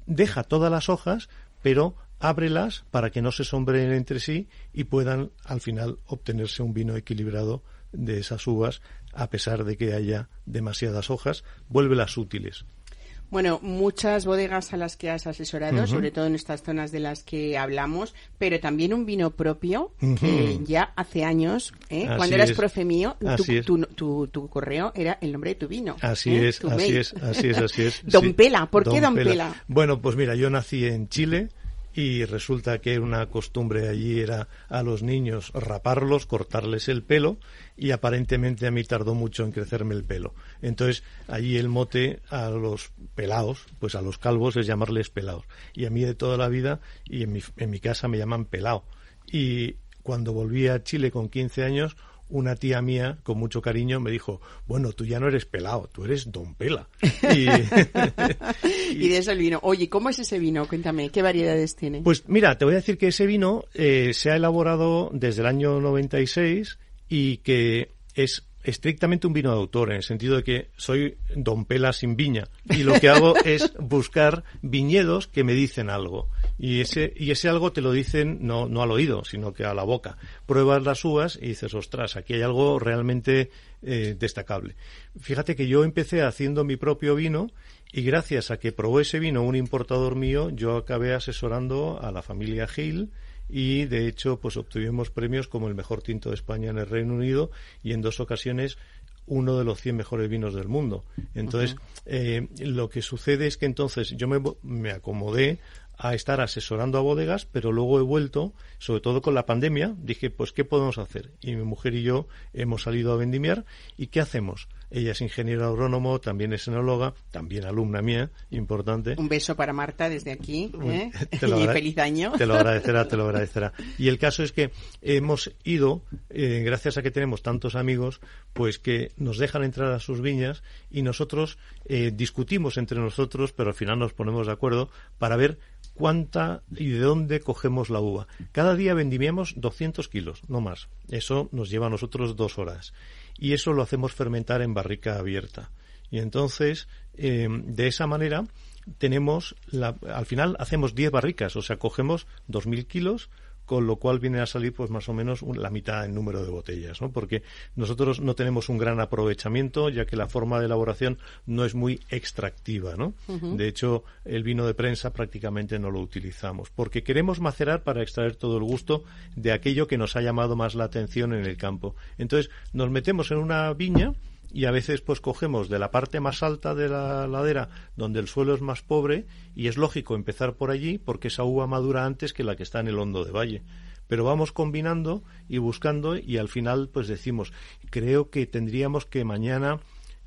deja todas las hojas, pero ábrelas para que no se sombreen entre sí y puedan al final obtenerse un vino equilibrado de esas uvas, a pesar de que haya demasiadas hojas, vuélvelas útiles. Bueno, muchas bodegas a las que has asesorado, sobre todo en estas zonas de las que hablamos, pero también un vino propio que ya hace años, ¿eh? Cuando eras es. profe mío, tu, tu, tu- tu correo era el nombre de tu vino. Así ¿eh? es, así es, así es, así es. Don sí. Pela, ¿por qué Don Pela? Bueno, pues mira, yo nací en Chile y resulta que una costumbre allí era a los niños raparlos, cortarles el pelo y aparentemente a mí tardó mucho en crecerme el pelo. Entonces, allí el mote a los pelados, pues a los calvos es llamarles pelados. Y a mí de toda la vida y en mi, en mi casa me llaman pelao. Y cuando volví a Chile con 15 años, una tía mía, con mucho cariño, me dijo, bueno, tú ya no eres pelado, tú eres don Pela. Y, Y de eso el vino. Oye, ¿cómo es ese vino? Cuéntame, ¿qué variedades tiene? Pues mira, te voy a decir que ese vino eh, se ha elaborado desde el año 96 y que es estrictamente un vino de autor, en el sentido de que soy don Pela sin viña y lo que hago es buscar viñedos que me dicen algo y ese y ese algo te lo dicen no no al oído sino que a la boca. Pruebas las uvas y dices ostras aquí hay algo realmente eh, destacable fíjate que yo empecé haciendo mi propio vino y gracias a que probó ese vino un importador mío yo acabé asesorando a la familia Gil y de hecho pues obtuvimos premios como el mejor tinto de España en el Reino Unido y en dos ocasiones uno de los 100 mejores vinos del mundo. Entonces, eh, lo que sucede es que entonces yo me, me acomodé a estar asesorando a bodegas, pero luego he vuelto, sobre todo con la pandemia, dije, pues, ¿qué podemos hacer? Y mi mujer y yo hemos salido a vendimiar, ¿y qué hacemos? Ella es ingeniero agrónomo, también es enóloga, también alumna mía, importante. Un beso para Marta desde aquí. ¿eh? Te lo y feliz año. Te lo agradecerá, te lo agradecerá. Y el caso es que hemos ido, eh, gracias a que tenemos tantos amigos, pues que nos dejan entrar a sus viñas y nosotros eh, discutimos entre nosotros, pero al final nos ponemos de acuerdo para ver cuánta y de dónde cogemos la uva. Cada día vendimiamos 200 kilos, no más. Eso nos lleva a nosotros dos horas. Y eso lo hacemos fermentar en barrica abierta. Y entonces, eh, de esa manera, tenemos, la, al final hacemos 10 barricas, o sea, cogemos 2.000 kilos, con lo cual viene a salir pues más o menos la mitad en número de botellas, ¿no? Porque nosotros no tenemos un gran aprovechamiento, ya que la forma de elaboración no es muy extractiva, ¿no? De hecho, el vino de prensa prácticamente no lo utilizamos, porque queremos macerar para extraer todo el gusto de aquello que nos ha llamado más la atención en el campo. Entonces, nos metemos en una viña y a veces pues cogemos de la parte más alta de la ladera donde el suelo es más pobre y es lógico empezar por allí porque esa uva madura antes que la que está en el hondo de valle. Pero vamos combinando y buscando y al final pues decimos creo que tendríamos que mañana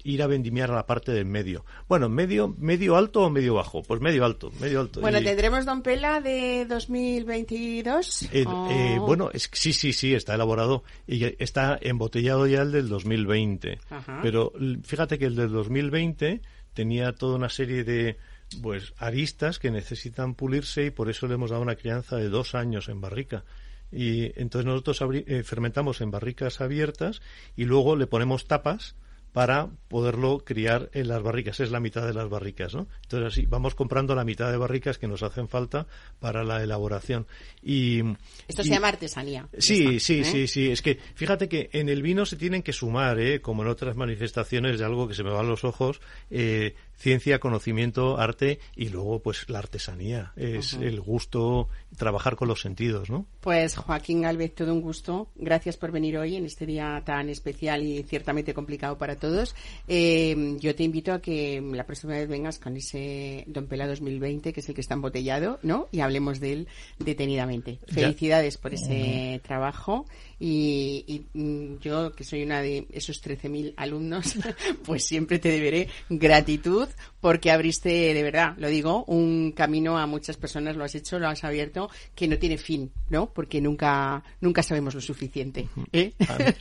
ir a vendimiar a la parte del medio bueno medio medio alto o medio bajo pues medio alto medio alto Bueno, Y- ¿tendremos Don Pela de 2022? eh, ¿O- eh, bueno, es, sí, sí, sí, está elaborado y está embotellado ya el del 2020. Ajá. Pero fíjate que el del 2020 tenía toda una serie de pues aristas que necesitan pulirse y por eso le hemos dado una crianza de dos años en barrica. Y entonces nosotros eh, fermentamos en barricas abiertas y luego le ponemos tapas para poderlo criar en las barricas. Es la mitad de las barricas, ¿no? Entonces así vamos comprando la mitad de barricas que nos hacen falta para la elaboración. Y Esto y- se llama artesanía. Sí, sí, ¿eh? sí, sí. Es que fíjate que en el vino se tienen que sumar, ¿eh? como en otras manifestaciones de algo que se me van los ojos, eh, ciencia, conocimiento, arte y luego pues la artesanía. Es el gusto, trabajar con los sentidos, ¿no? Pues Joaquín Galvez, todo un gusto. Gracias por venir hoy en este día tan especial y ciertamente complicado para todos. Eh, yo te invito a que la próxima vez vengas con ese Don Pela 2020, que es el que está embotellado, ¿no? Y hablemos de él detenidamente. Ya. Felicidades por ese trabajo y, y, mm, yo, que soy una de esos 13.000 alumnos, pues siempre te deberé gratitud porque abriste, de verdad, lo digo, un camino a muchas personas, lo has hecho, lo has abierto, que no tiene fin, ¿no? Porque nunca, nunca sabemos lo suficiente. ¿eh?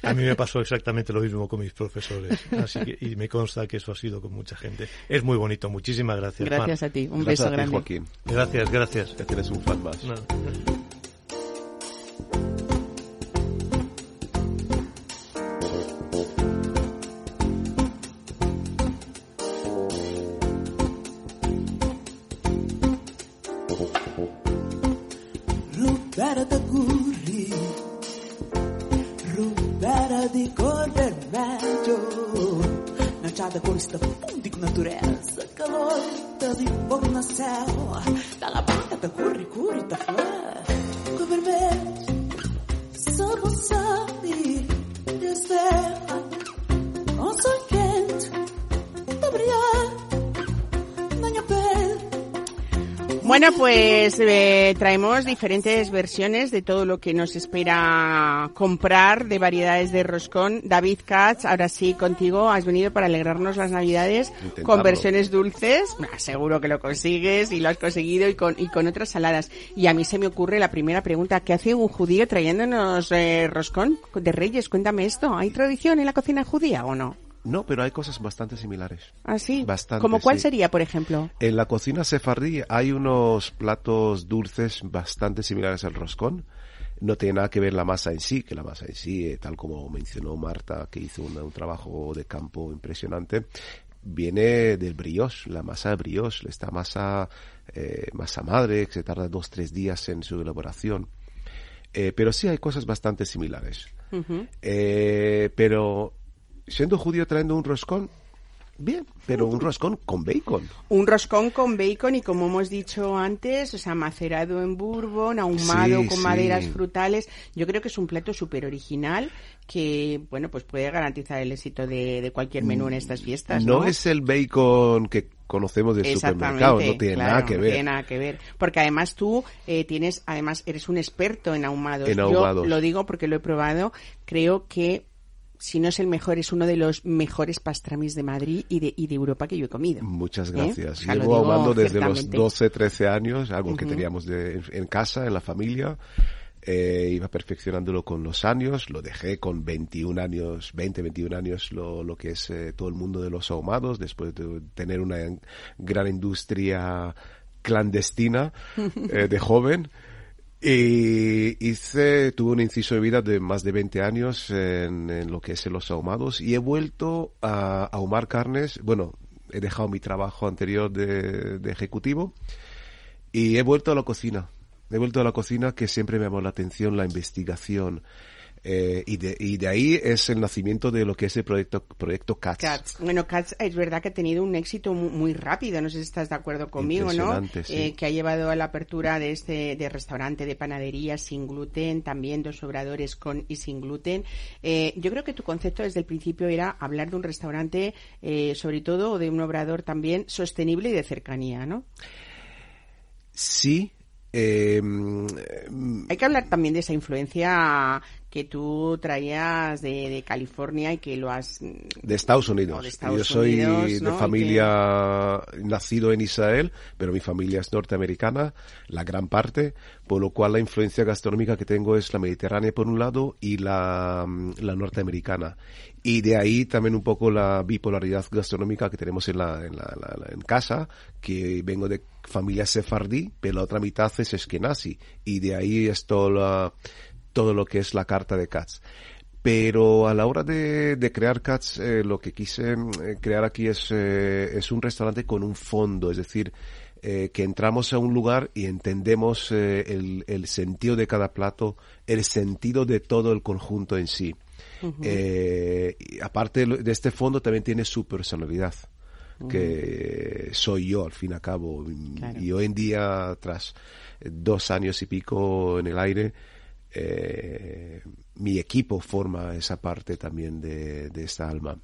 A, a mí me pasó exactamente lo mismo con mis profesores. Así que, y me consta que eso ha sido con mucha gente. Es muy bonito. Muchísimas gracias. Mar. Gracias a ti, un Gracias beso a ti, grande. Joaquín, Gracias, gracias. que tienes un fan más. No. Rubbera d'auguri, rubbera di cor vermelho, Nanciada con questa fundi di natura, calorita di buona cel, dalla banca da curri curri da flor, cor vermelho, só você. Bueno, pues eh, traemos diferentes versiones de todo lo que nos espera comprar de variedades de roscón. David Katz, ahora sí, contigo has venido para alegrarnos las navidades Intentarlo. con versiones dulces. Seguro que lo consigues y lo has conseguido y con, y con otras saladas. Y a mí se me ocurre la primera pregunta. ¿Qué hace un judío trayéndonos eh, roscón de reyes? Cuéntame esto. ¿Hay tradición en la cocina judía o no? No, pero hay cosas bastante similares. ¿Ah, sí? Bastante, ¿Como cuál sí. sería, por ejemplo? En la cocina sefardí hay unos platos dulces bastante similares al roscón. No tiene nada que ver la masa en sí, que la masa en sí, eh, tal como mencionó Marta, que hizo una- un trabajo de campo impresionante, viene del brioche, la masa de brioche, esta masa, eh, masa madre, que se tarda dos, tres días en su elaboración. Eh, pero sí hay cosas bastante similares. Eh, pero siendo judío trayendo un roscón, bien, pero un roscón con bacon. Un roscón con bacon y como hemos dicho antes, o sea, macerado en bourbon, ahumado Sí, con sí. maderas frutales. Yo creo que es un plato súper original que, bueno, pues puede garantizar el éxito de, de cualquier menú en estas fiestas. No, No es el bacon que conocemos del supermercado, no tiene claro, nada que no ver. tiene nada que ver. Porque además tú eh, tienes, además eres un experto en ahumados. En Yo ahumados. lo digo porque lo he probado. Creo que si no es el mejor, es uno de los mejores pastramis de Madrid y de, y de Europa que yo he comido. Muchas ¿Eh? gracias. Lo Llevo ahumando desde los ciertamente. 12, 13 años, algo que teníamos de- en, en casa, en la familia. Eh, iba perfeccionándolo con los años, lo dejé con 21 años, 20, 21 años, lo, lo que es eh, todo el mundo de los ahumados, después de tener una gran industria clandestina eh, de joven. Y hice, tuve un inciso de vida de más de 20 años en, lo que es en los ahumados y he vuelto a ahumar carnes. Bueno, he dejado mi trabajo anterior de, de ejecutivo y he vuelto a la cocina. He vuelto a la cocina que siempre me llamó la atención la investigación. Eh, y, de, y de ahí es el nacimiento de lo que es el proyecto, proyecto CATS. Cats. Bueno, Cats es verdad que ha tenido un éxito mu- muy, rápido, no sé si estás de acuerdo conmigo, ¿no? Sí. Eh, que ha llevado a la apertura de este de restaurante de panadería sin gluten, también dos obradores con y sin gluten. Eh, yo creo que tu concepto desde el principio era hablar de un restaurante, sobre todo, o de un obrador también sostenible y de cercanía, ¿no? Sí. eh, mm, Hay que hablar también de esa influencia que tú traías de, de California y que lo has de Estados Unidos. O de Estados Yo soy Unidos, ¿no? de familia nacido en Israel, pero mi familia es norteamericana, la gran parte, por lo cual la influencia gastronómica que tengo es la mediterránea por un lado y la, la norteamericana. Y de ahí también un poco la bipolaridad gastronómica que tenemos en, la, en, la- la- la- en casa, que vengo de familia sefardí, pero la otra mitad es eskenazi. Y de ahí es todo, la- todo lo que es la carta de Katz. Pero a la hora de, de crear Cats, eh, lo que quise mm, eh, crear aquí es, eh, es un restaurante con un fondo, es decir, eh, que entramos a un lugar y entendemos el, el sentido de cada plato, el sentido de todo el conjunto en sí. Y aparte de este fondo también tiene su personalidad, que soy yo al fin y al cabo. Claro. Y hoy en día, tras dos años y pico en el aire, eh, mi equipo forma esa parte también de, de esta alma.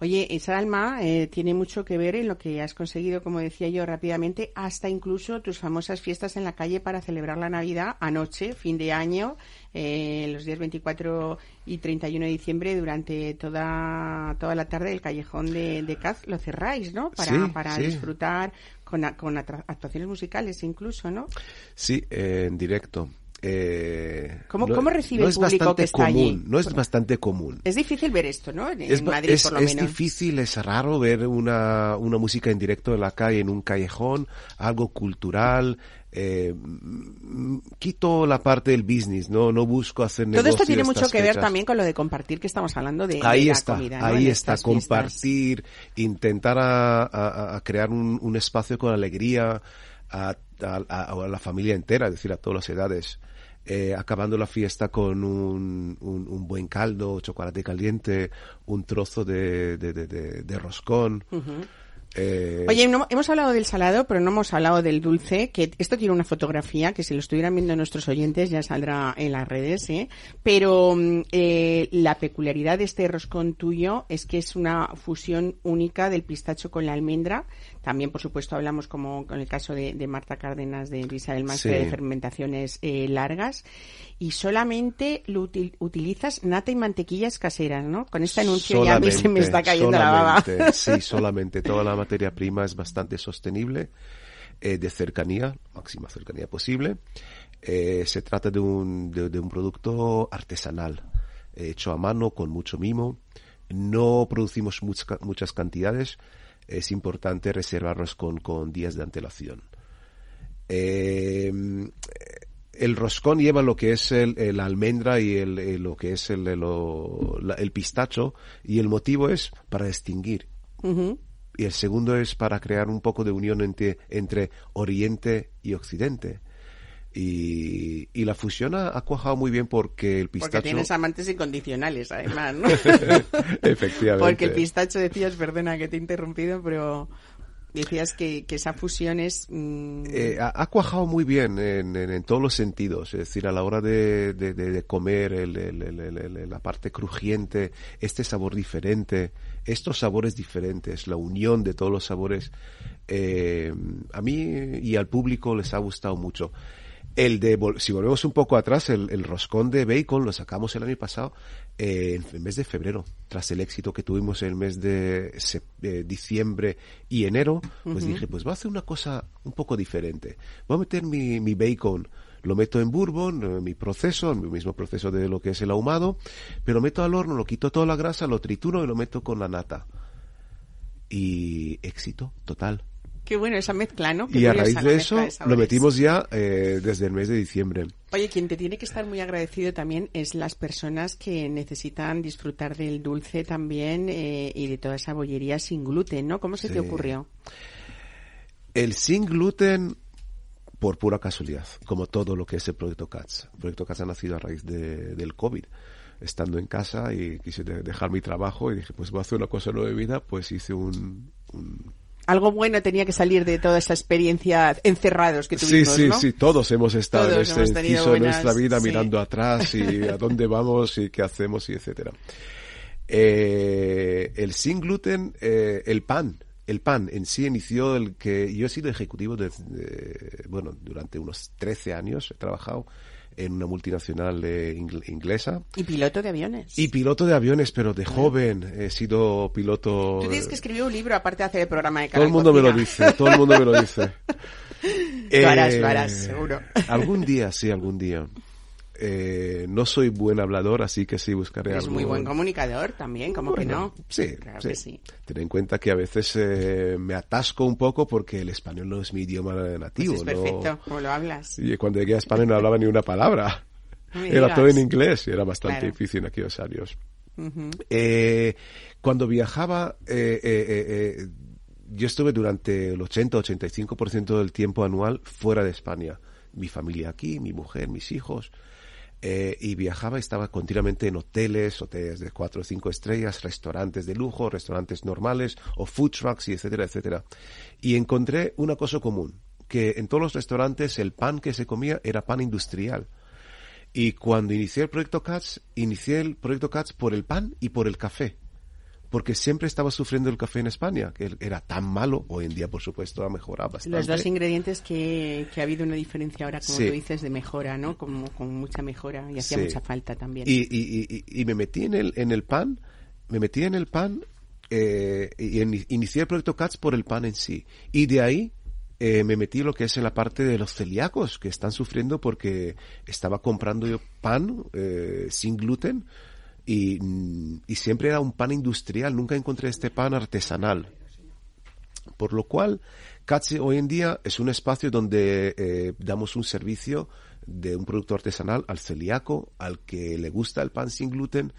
Oye, esa alma eh, tiene mucho que ver en lo que has conseguido, como decía yo rápidamente, hasta incluso tus famosas fiestas en la calle para celebrar la Navidad anoche, fin de año, eh, los días 24 y 31 de diciembre, durante toda, toda la tarde el callejón de, de Caz lo cerráis, ¿no? Para, Sí, para sí. disfrutar con, con actuaciones musicales incluso, ¿no? Sí, eh, en directo. Eh, ¿Cómo- no- cómo recibe no el público que está común, allí? No es bastante común. Es difícil ver esto, ¿no? En, Es, Madrid, es- por lo es menos. difícil, es raro ver una, una música en directo en la calle, en un callejón, algo cultural. eh, quito la parte del business, no, no busco hacer Todo negocio esto tiene mucho que ver también con lo de compartir que estamos hablando de, de ahí la está, comida, ¿no? ahí está, fiestas. compartir, intentar a, a- a crear un, un espacio con alegría a, a- la familia entera, es decir, a todas las edades. eh, acabando la fiesta con un, un, un buen caldo, chocolate caliente, un trozo de, de, de, de- roscón. Eh, Oye, no- hemos hablado del salado, pero no hemos hablado del dulce, que esto tiene una fotografía que si lo estuvieran viendo nuestros oyentes ya saldrá en las redes, ¿eh? Pero mm, eh, la peculiaridad de este roscón tuyo es que es una fusión única del pistacho con la almendra. También, por supuesto, hablamos como con el caso de, de Marta Cárdenas de Isabel Maestre Sí. de fermentaciones eh, largas. Y solamente lo util- utilizas nata y mantequillas caseras, ¿no? Con este anuncio ya a mí se me está cayendo la baba. solamente, Sí, solamente. Toda la materia prima es bastante sostenible, eh, de cercanía, máxima cercanía posible. Eh, se trata de un, de, de un producto artesanal, eh, hecho a mano, con mucho mimo. No producimos mucha- muchas cantidades. Es importante reservarlos con, con días de antelación. Eh, el roscón lleva lo que es el, el almendra y el, el- lo que es el, pistacho y el motivo es para distinguir. Y el segundo es para crear un poco de unión entre, entre Oriente y Occidente. Y, y la fusión ha, ha cuajado muy bien porque el Porque pistacho... tienes amantes incondicionales, además, ¿no? Efectivamente. Porque el pistacho decías, perdona que te he interrumpido, pero decías que, que esa fusión es... mm, Eh, ha, ha cuajado muy bien en, en- en todos los sentidos, es decir, a la hora de, de- de- de comer el- la parte crujiente, este sabor diferente, estos sabores diferentes, la unión de todos los sabores, eh, a mí y al público les ha gustado mucho. El de, si volvemos un poco atrás, el, el roscón de bacon lo sacamos el año pasado eh, en el mes de febrero, tras el éxito que tuvimos en el mes de eh, diciembre y enero, pues dije, pues voy a hacer una cosa un poco diferente. Voy a meter mi, mi bacon, lo meto en bourbon, eh, mi proceso, mi mismo proceso de lo que es el ahumado, pero lo meto al horno, lo quito toda la grasa, lo trituro y lo meto con la nata. Y éxito total. Qué bueno esa mezcla, ¿no? Qué Y a raíz de eso lo metimos ya eh, desde el mes de diciembre. Oye, quien te tiene que estar muy agradecido también es las personas que necesitan disfrutar del dulce también eh, y de toda esa bollería sin gluten, ¿no? ¿Cómo se te ocurrió? El sin gluten, por pura casualidad, como todo lo que es el Proyecto CATS. El Proyecto CATS ha nacido a raíz de- del COVID. Estando en casa y quise de- dejar mi trabajo y dije, pues voy a hacer una cosa nueva de vida, pues hice un... un- Algo bueno tenía que salir de toda esa experiencia encerrados que Sí, tuvimos, sí, ¿no? sí, todos hemos estado en Todos este hemos tenido inciso de nuestra vida sí. mirando atrás y a dónde vamos y qué hacemos y etcétera. Eh, el sin gluten, eh, el pan, el pan en sí inició el que yo he sido ejecutivo de, de- bueno, durante unos 13 años he trabajado en una multinacional eh, ingl- inglesa Y piloto de aviones. y piloto de aviones, pero de joven he sido piloto. Tú tienes que escribir un libro aparte de hacer el programa de Todo el mundo me lo dice, todo el mundo me lo dice. Lo harás, lo harás, seguro. Algún día, sí, algún día. Eh, no soy buen hablador, así que sí buscaré Eres algo. muy buen comunicador también, como que no. Sí, Claro sí. que sí. Ten en cuenta que a veces eh, me atasco un poco porque el español no es mi idioma Pues nativo. es ¿no? perfecto, como lo hablas. Y cuando llegué a España no hablaba ni una palabra. No Era digas. todo en inglés y era bastante Claro. difícil en aquellos años. Eh, cuando viajaba, eh, eh, eh, eh, yo estuve durante el 80-85% del tiempo anual fuera de España. Mi familia aquí, mi mujer, mis hijos. Eh, y viajaba, estaba continuamente en hoteles, hoteles de cuatro o cinco estrellas, restaurantes de lujo, restaurantes normales o food trucks y etcétera, etcétera. Y encontré una cosa común, que en todos los restaurantes el pan que se comía era pan industrial. Y cuando inicié el proyecto CATS, inicié el proyecto CATS por el pan y por el café. Porque siempre estaba sufriendo el café en España, que era tan malo. Hoy en día, por supuesto, ha mejorado bastante. Los dos ingredientes que, que ha habido una diferencia ahora, como Sí. tú dices, de mejora, ¿no? Como, con mucha mejora y hacía Sí. mucha falta también. Y, y, y, y me metí en el, en el pan, me metí en el pan eh, y en- inicié el proyecto CATS por el pan en sí. Y de ahí eh, me metí lo que es en la parte de los celíacos que están sufriendo porque estaba comprando yo pan eh, sin gluten y, y siempre era un pan industrial, nunca encontré este pan artesanal. Por lo cual, Catsi hoy en día es un espacio donde eh, damos un servicio de un producto artesanal al celíaco, al que le gusta el pan sin gluten,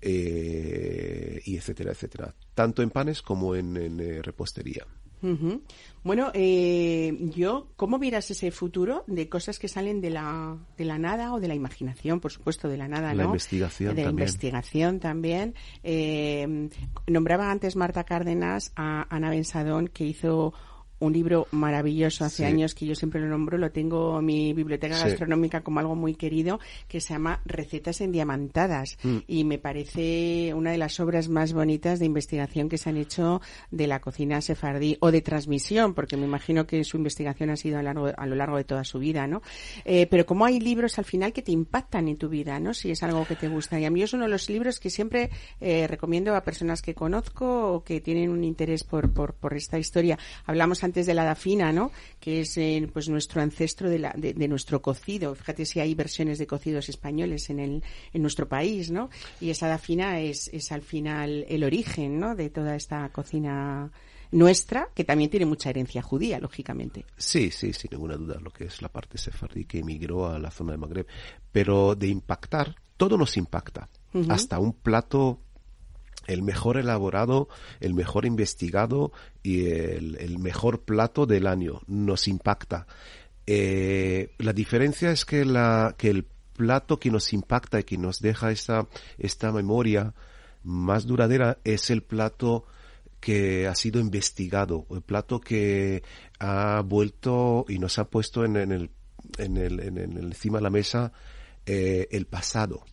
eh, y etcétera, etcétera. Tanto en panes como en, en, eh, repostería. Ujú. Bueno, eh, yo, ¿cómo vieras ese futuro de cosas que salen de la, de la nada o de la imaginación, por supuesto, de la nada, La ¿no? investigación De la también. investigación también. Eh, nombraba antes Marta Cárdenas a Ana Bensadón, que hizo un libro maravilloso hace Sí. años que yo siempre lo nombro, lo tengo en mi biblioteca Sí. gastronómica como algo muy querido, que se llama Recetas endiamantadas. Mm. Y me parece una de las obras más bonitas de investigación que se han hecho de la cocina sefardí o de transmisión, porque me imagino que su investigación ha sido a, largo- a lo largo de toda su vida, ¿no? Eh, pero como hay libros al final que te impactan en tu vida, ¿no? Si es algo que te gusta. Y a mí es uno de los libros que siempre eh, recomiendo a personas que conozco o que tienen un interés por, por, por esta historia. Hablamos antes de la dafina, ¿no? Que es eh, pues nuestro ancestro de, la, de, de nuestro cocido. Fíjate si hay versiones de cocidos españoles en, el, en nuestro país, ¿no? Y esa dafina es, es al final el origen, ¿no? De toda esta cocina nuestra, que también tiene mucha herencia judía, lógicamente. Sí, sí, sin ninguna duda, lo que es la parte sefardí que emigró a la zona de Magreb. Pero de impactar, todo nos impacta. Hasta un plato, el mejor elaborado, el mejor investigado y el, el mejor plato del año nos impacta. Eh, la diferencia es que, la, que el plato que nos impacta y que nos deja esta, esta memoria más duradera es el plato que ha sido investigado, el plato que ha vuelto y nos ha puesto en, en el, en el, en encima de la mesa eh, el pasado.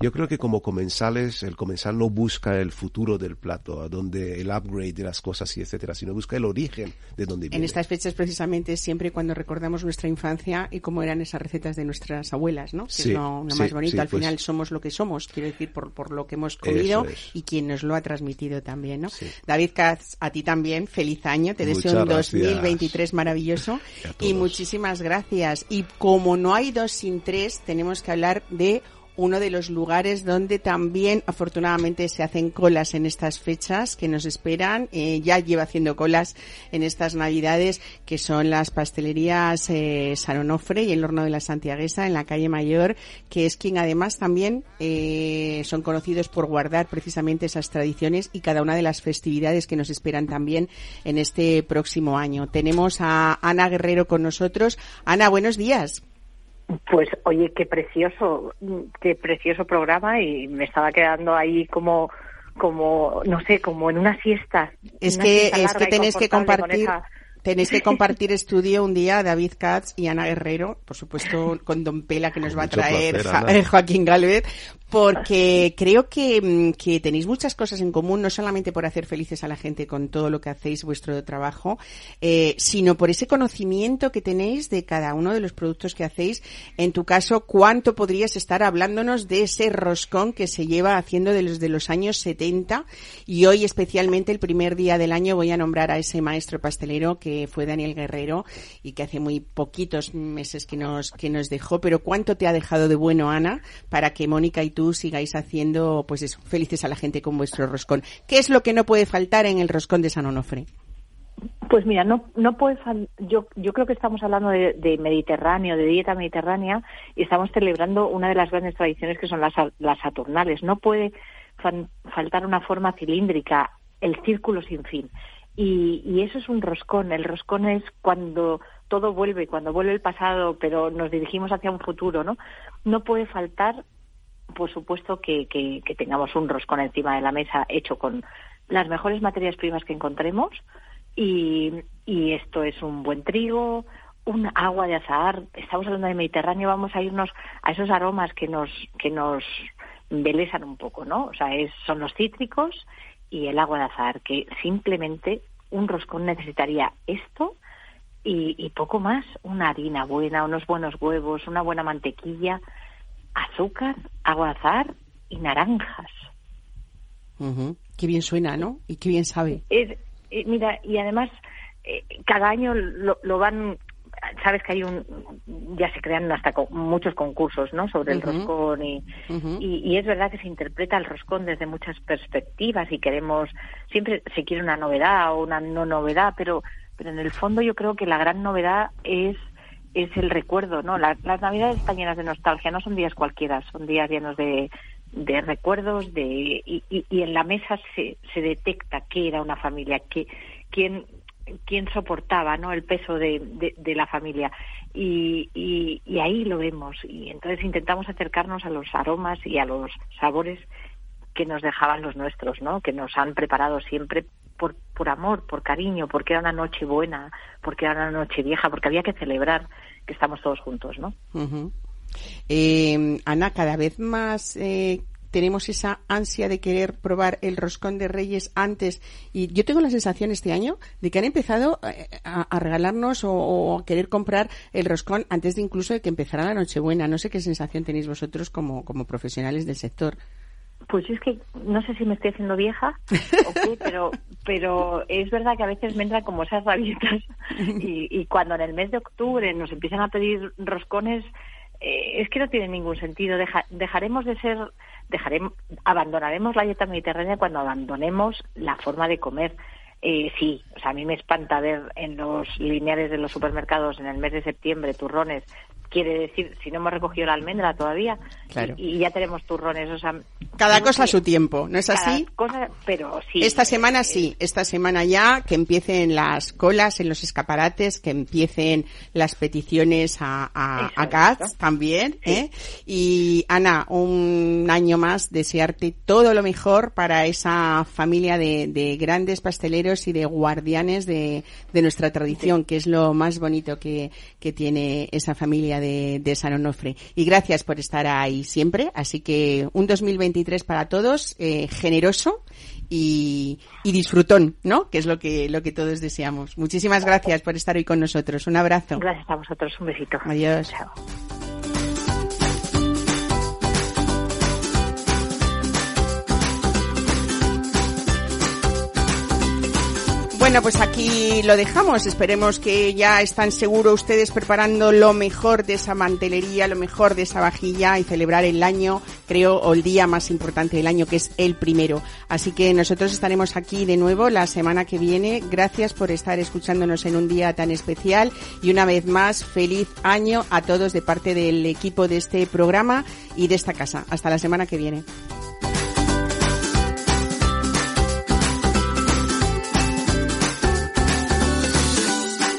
Yo creo que como comensales, el comensal no busca el futuro del plato, a donde el upgrade de las cosas y etcétera, sino busca el origen de donde En viene. estas fechas precisamente siempre cuando recordamos nuestra infancia y cómo eran esas recetas de nuestras abuelas, ¿no? Que Sí, es lo, lo sí, más bonito. sí, Al pues- final somos lo que somos, quiero decir, por, por lo que hemos comido es. y quien nos lo ha transmitido también, ¿no? David Katz, a ti también, feliz año. Te deseo un gracias. 2023 maravilloso. Y muchísimas gracias. Y como no hay dos sin tres, tenemos que hablar de uno de los lugares donde también afortunadamente se hacen colas en estas fechas que nos esperan. Eh, ya lleva haciendo colas en estas navidades que son las pastelerías eh, San Onofre y el horno de la Santiaguesa en la calle Mayor, que es quien además también eh, son conocidos por guardar precisamente esas tradiciones y cada una de las festividades que nos esperan también en este próximo año. Tenemos a Ana Guerrero con nosotros. Ana, buenos días. Pues oye, qué precioso, qué precioso programa y me estaba quedando ahí como, como, no sé, como en una siesta. Es Una que, siesta es que y tenéis que con compartir, esa- tenéis que compartir estudio un día David Katz y Ana Guerrero, por supuesto con Don Pela que nos Con va a traer placer, Joaquín Galvez, porque creo que, mm, que tenéis muchas cosas en común, no solamente por hacer felices a la gente con todo lo que hacéis, vuestro trabajo, eh, sino por ese conocimiento que tenéis de cada uno de los productos que hacéis. En tu caso, ¿cuánto podrías estar hablándonos de ese roscón que se lleva haciendo desde los años 70? Y hoy, especialmente el primer día del año, voy a nombrar a ese maestro pastelero que fue Daniel Guerrero y que hace muy poquitos meses que nos, que nos dejó. Pero ¿cuánto te ha dejado de bueno, Ana, para que Mónica y tú sigáis haciendo, pues felices a la gente con vuestro roscón? ¿Qué es lo que no puede faltar en el roscón de San Onofre? Pues mira, no, no puede yo, yo creo que estamos hablando de, de Mediterráneo, de dieta mediterránea, y estamos celebrando una de las grandes tradiciones que son las, las saturnales. No puede faltar una forma cilíndrica, el círculo sin fin. Y, y eso es un roscón. El roscón es cuando todo vuelve, cuando vuelve el pasado, pero nos dirigimos hacia un futuro, ¿no? No puede faltar, por supuesto, que, que, tengamos un roscón encima de la mesa hecho con las mejores materias primas que encontremos, y, y esto es un buen trigo, un agua de azahar. Estamos hablando de Mediterráneo, vamos a irnos a esos aromas que nos que nos un poco, ¿no? O sea, es, son los cítricos y el agua de azahar, que simplemente un roscón necesitaría esto y, y poco más, una harina buena, unos buenos huevos, una buena mantequilla, azúcar, agua de azahar y naranjas. Qué bien suena, ¿no? Y qué bien sabe. Eh, mira, y además eh, cada año lo, lo van, sabes que hay un, ya se crean hasta co- muchos concursos, ¿no? Sobre el roscón y, y, y es verdad que se interpreta el roscón desde muchas perspectivas y queremos, siempre se quiere una novedad o una no novedad, pero, pero en el fondo yo creo que la gran novedad es es el recuerdo, ¿no? La- las navidades están llenas de nostalgia, no son días cualquiera, son días llenos de, de recuerdos, de y, y- y en la mesa se, se detecta qué era una familia, qué, quién quién soportaba no el peso de, de, de la familia y, y, y ahí lo vemos y entonces intentamos acercarnos a los aromas y a los sabores que nos dejaban los nuestros, ¿no? Que nos han preparado siempre por, por amor, por cariño, porque era una noche buena, porque era una noche vieja, porque había que celebrar que estamos todos juntos, ¿no? Ujú. Eh, Ana, cada vez más eh, tenemos esa ansia de querer probar el roscón de Reyes antes. Y yo tengo la sensación este año de que han empezado eh, a, a regalarnos o, o a querer comprar el roscón antes de incluso de que empezara la Nochebuena. No sé qué sensación tenéis vosotros como, como profesionales del sector. Pues es que no sé si me estoy haciendo vieja o qué, pero, pero es verdad que a veces me entran como esas rabietas y, y cuando en el mes de octubre nos empiezan a pedir roscones, eh, es que no tiene ningún sentido. Deja- dejaremos de ser, dejaremos, abandonaremos la dieta mediterránea cuando abandonemos la forma de comer. Eh, sí, o sea, a mí me espanta ver en los lineales de los supermercados en el mes de septiembre turrones. Quiere decir, si no hemos recogido la almendra todavía Claro. y, y ya tenemos turrones, o sea, Cada cosa a su tiempo, ¿no es cada así? cosa, pero sí. Esta semana sí, esta semana ya, que empiecen las colas en los escaparates, que empiecen las peticiones a, a, también. ¿eh? Y Ana, un año más, desearte todo lo mejor para esa familia de, de grandes pasteleros y de guardianes de, de nuestra tradición, que es lo más bonito que, que tiene esa familia de, de San Onofre. Y gracias por estar ahí siempre. Así que un 2023 para todos, eh, generoso y, y disfrutón, ¿no? Que es lo que, lo que todos deseamos. Muchísimas gracias por estar hoy con nosotros. Un abrazo. Gracias a vosotros, un besito. Adiós. Chao. Bueno, pues aquí lo dejamos. Esperemos que ya están seguros ustedes preparando lo mejor de esa mantelería, lo mejor de esa vajilla y celebrar el año, creo, o el día más importante del año, que es el primero. Así que nosotros estaremos aquí de nuevo la semana que viene. Gracias por estar escuchándonos en un día tan especial y una vez más, feliz año a todos de parte del equipo de este programa y de esta casa. Hasta la semana que viene.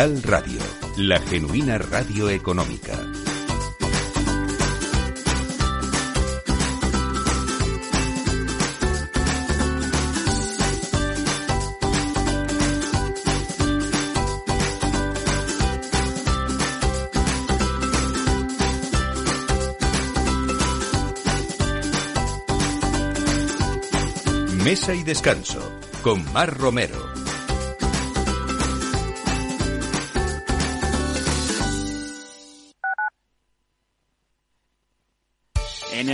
Radio, la genuina radio económica. Mesa y Descanso, con Mar Romero.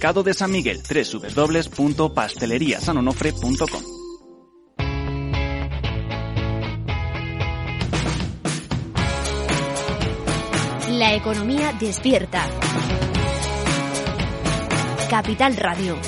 mercado de San Miguel, www.pasteleriasanonofre.com. La economía despierta. Capital Radio.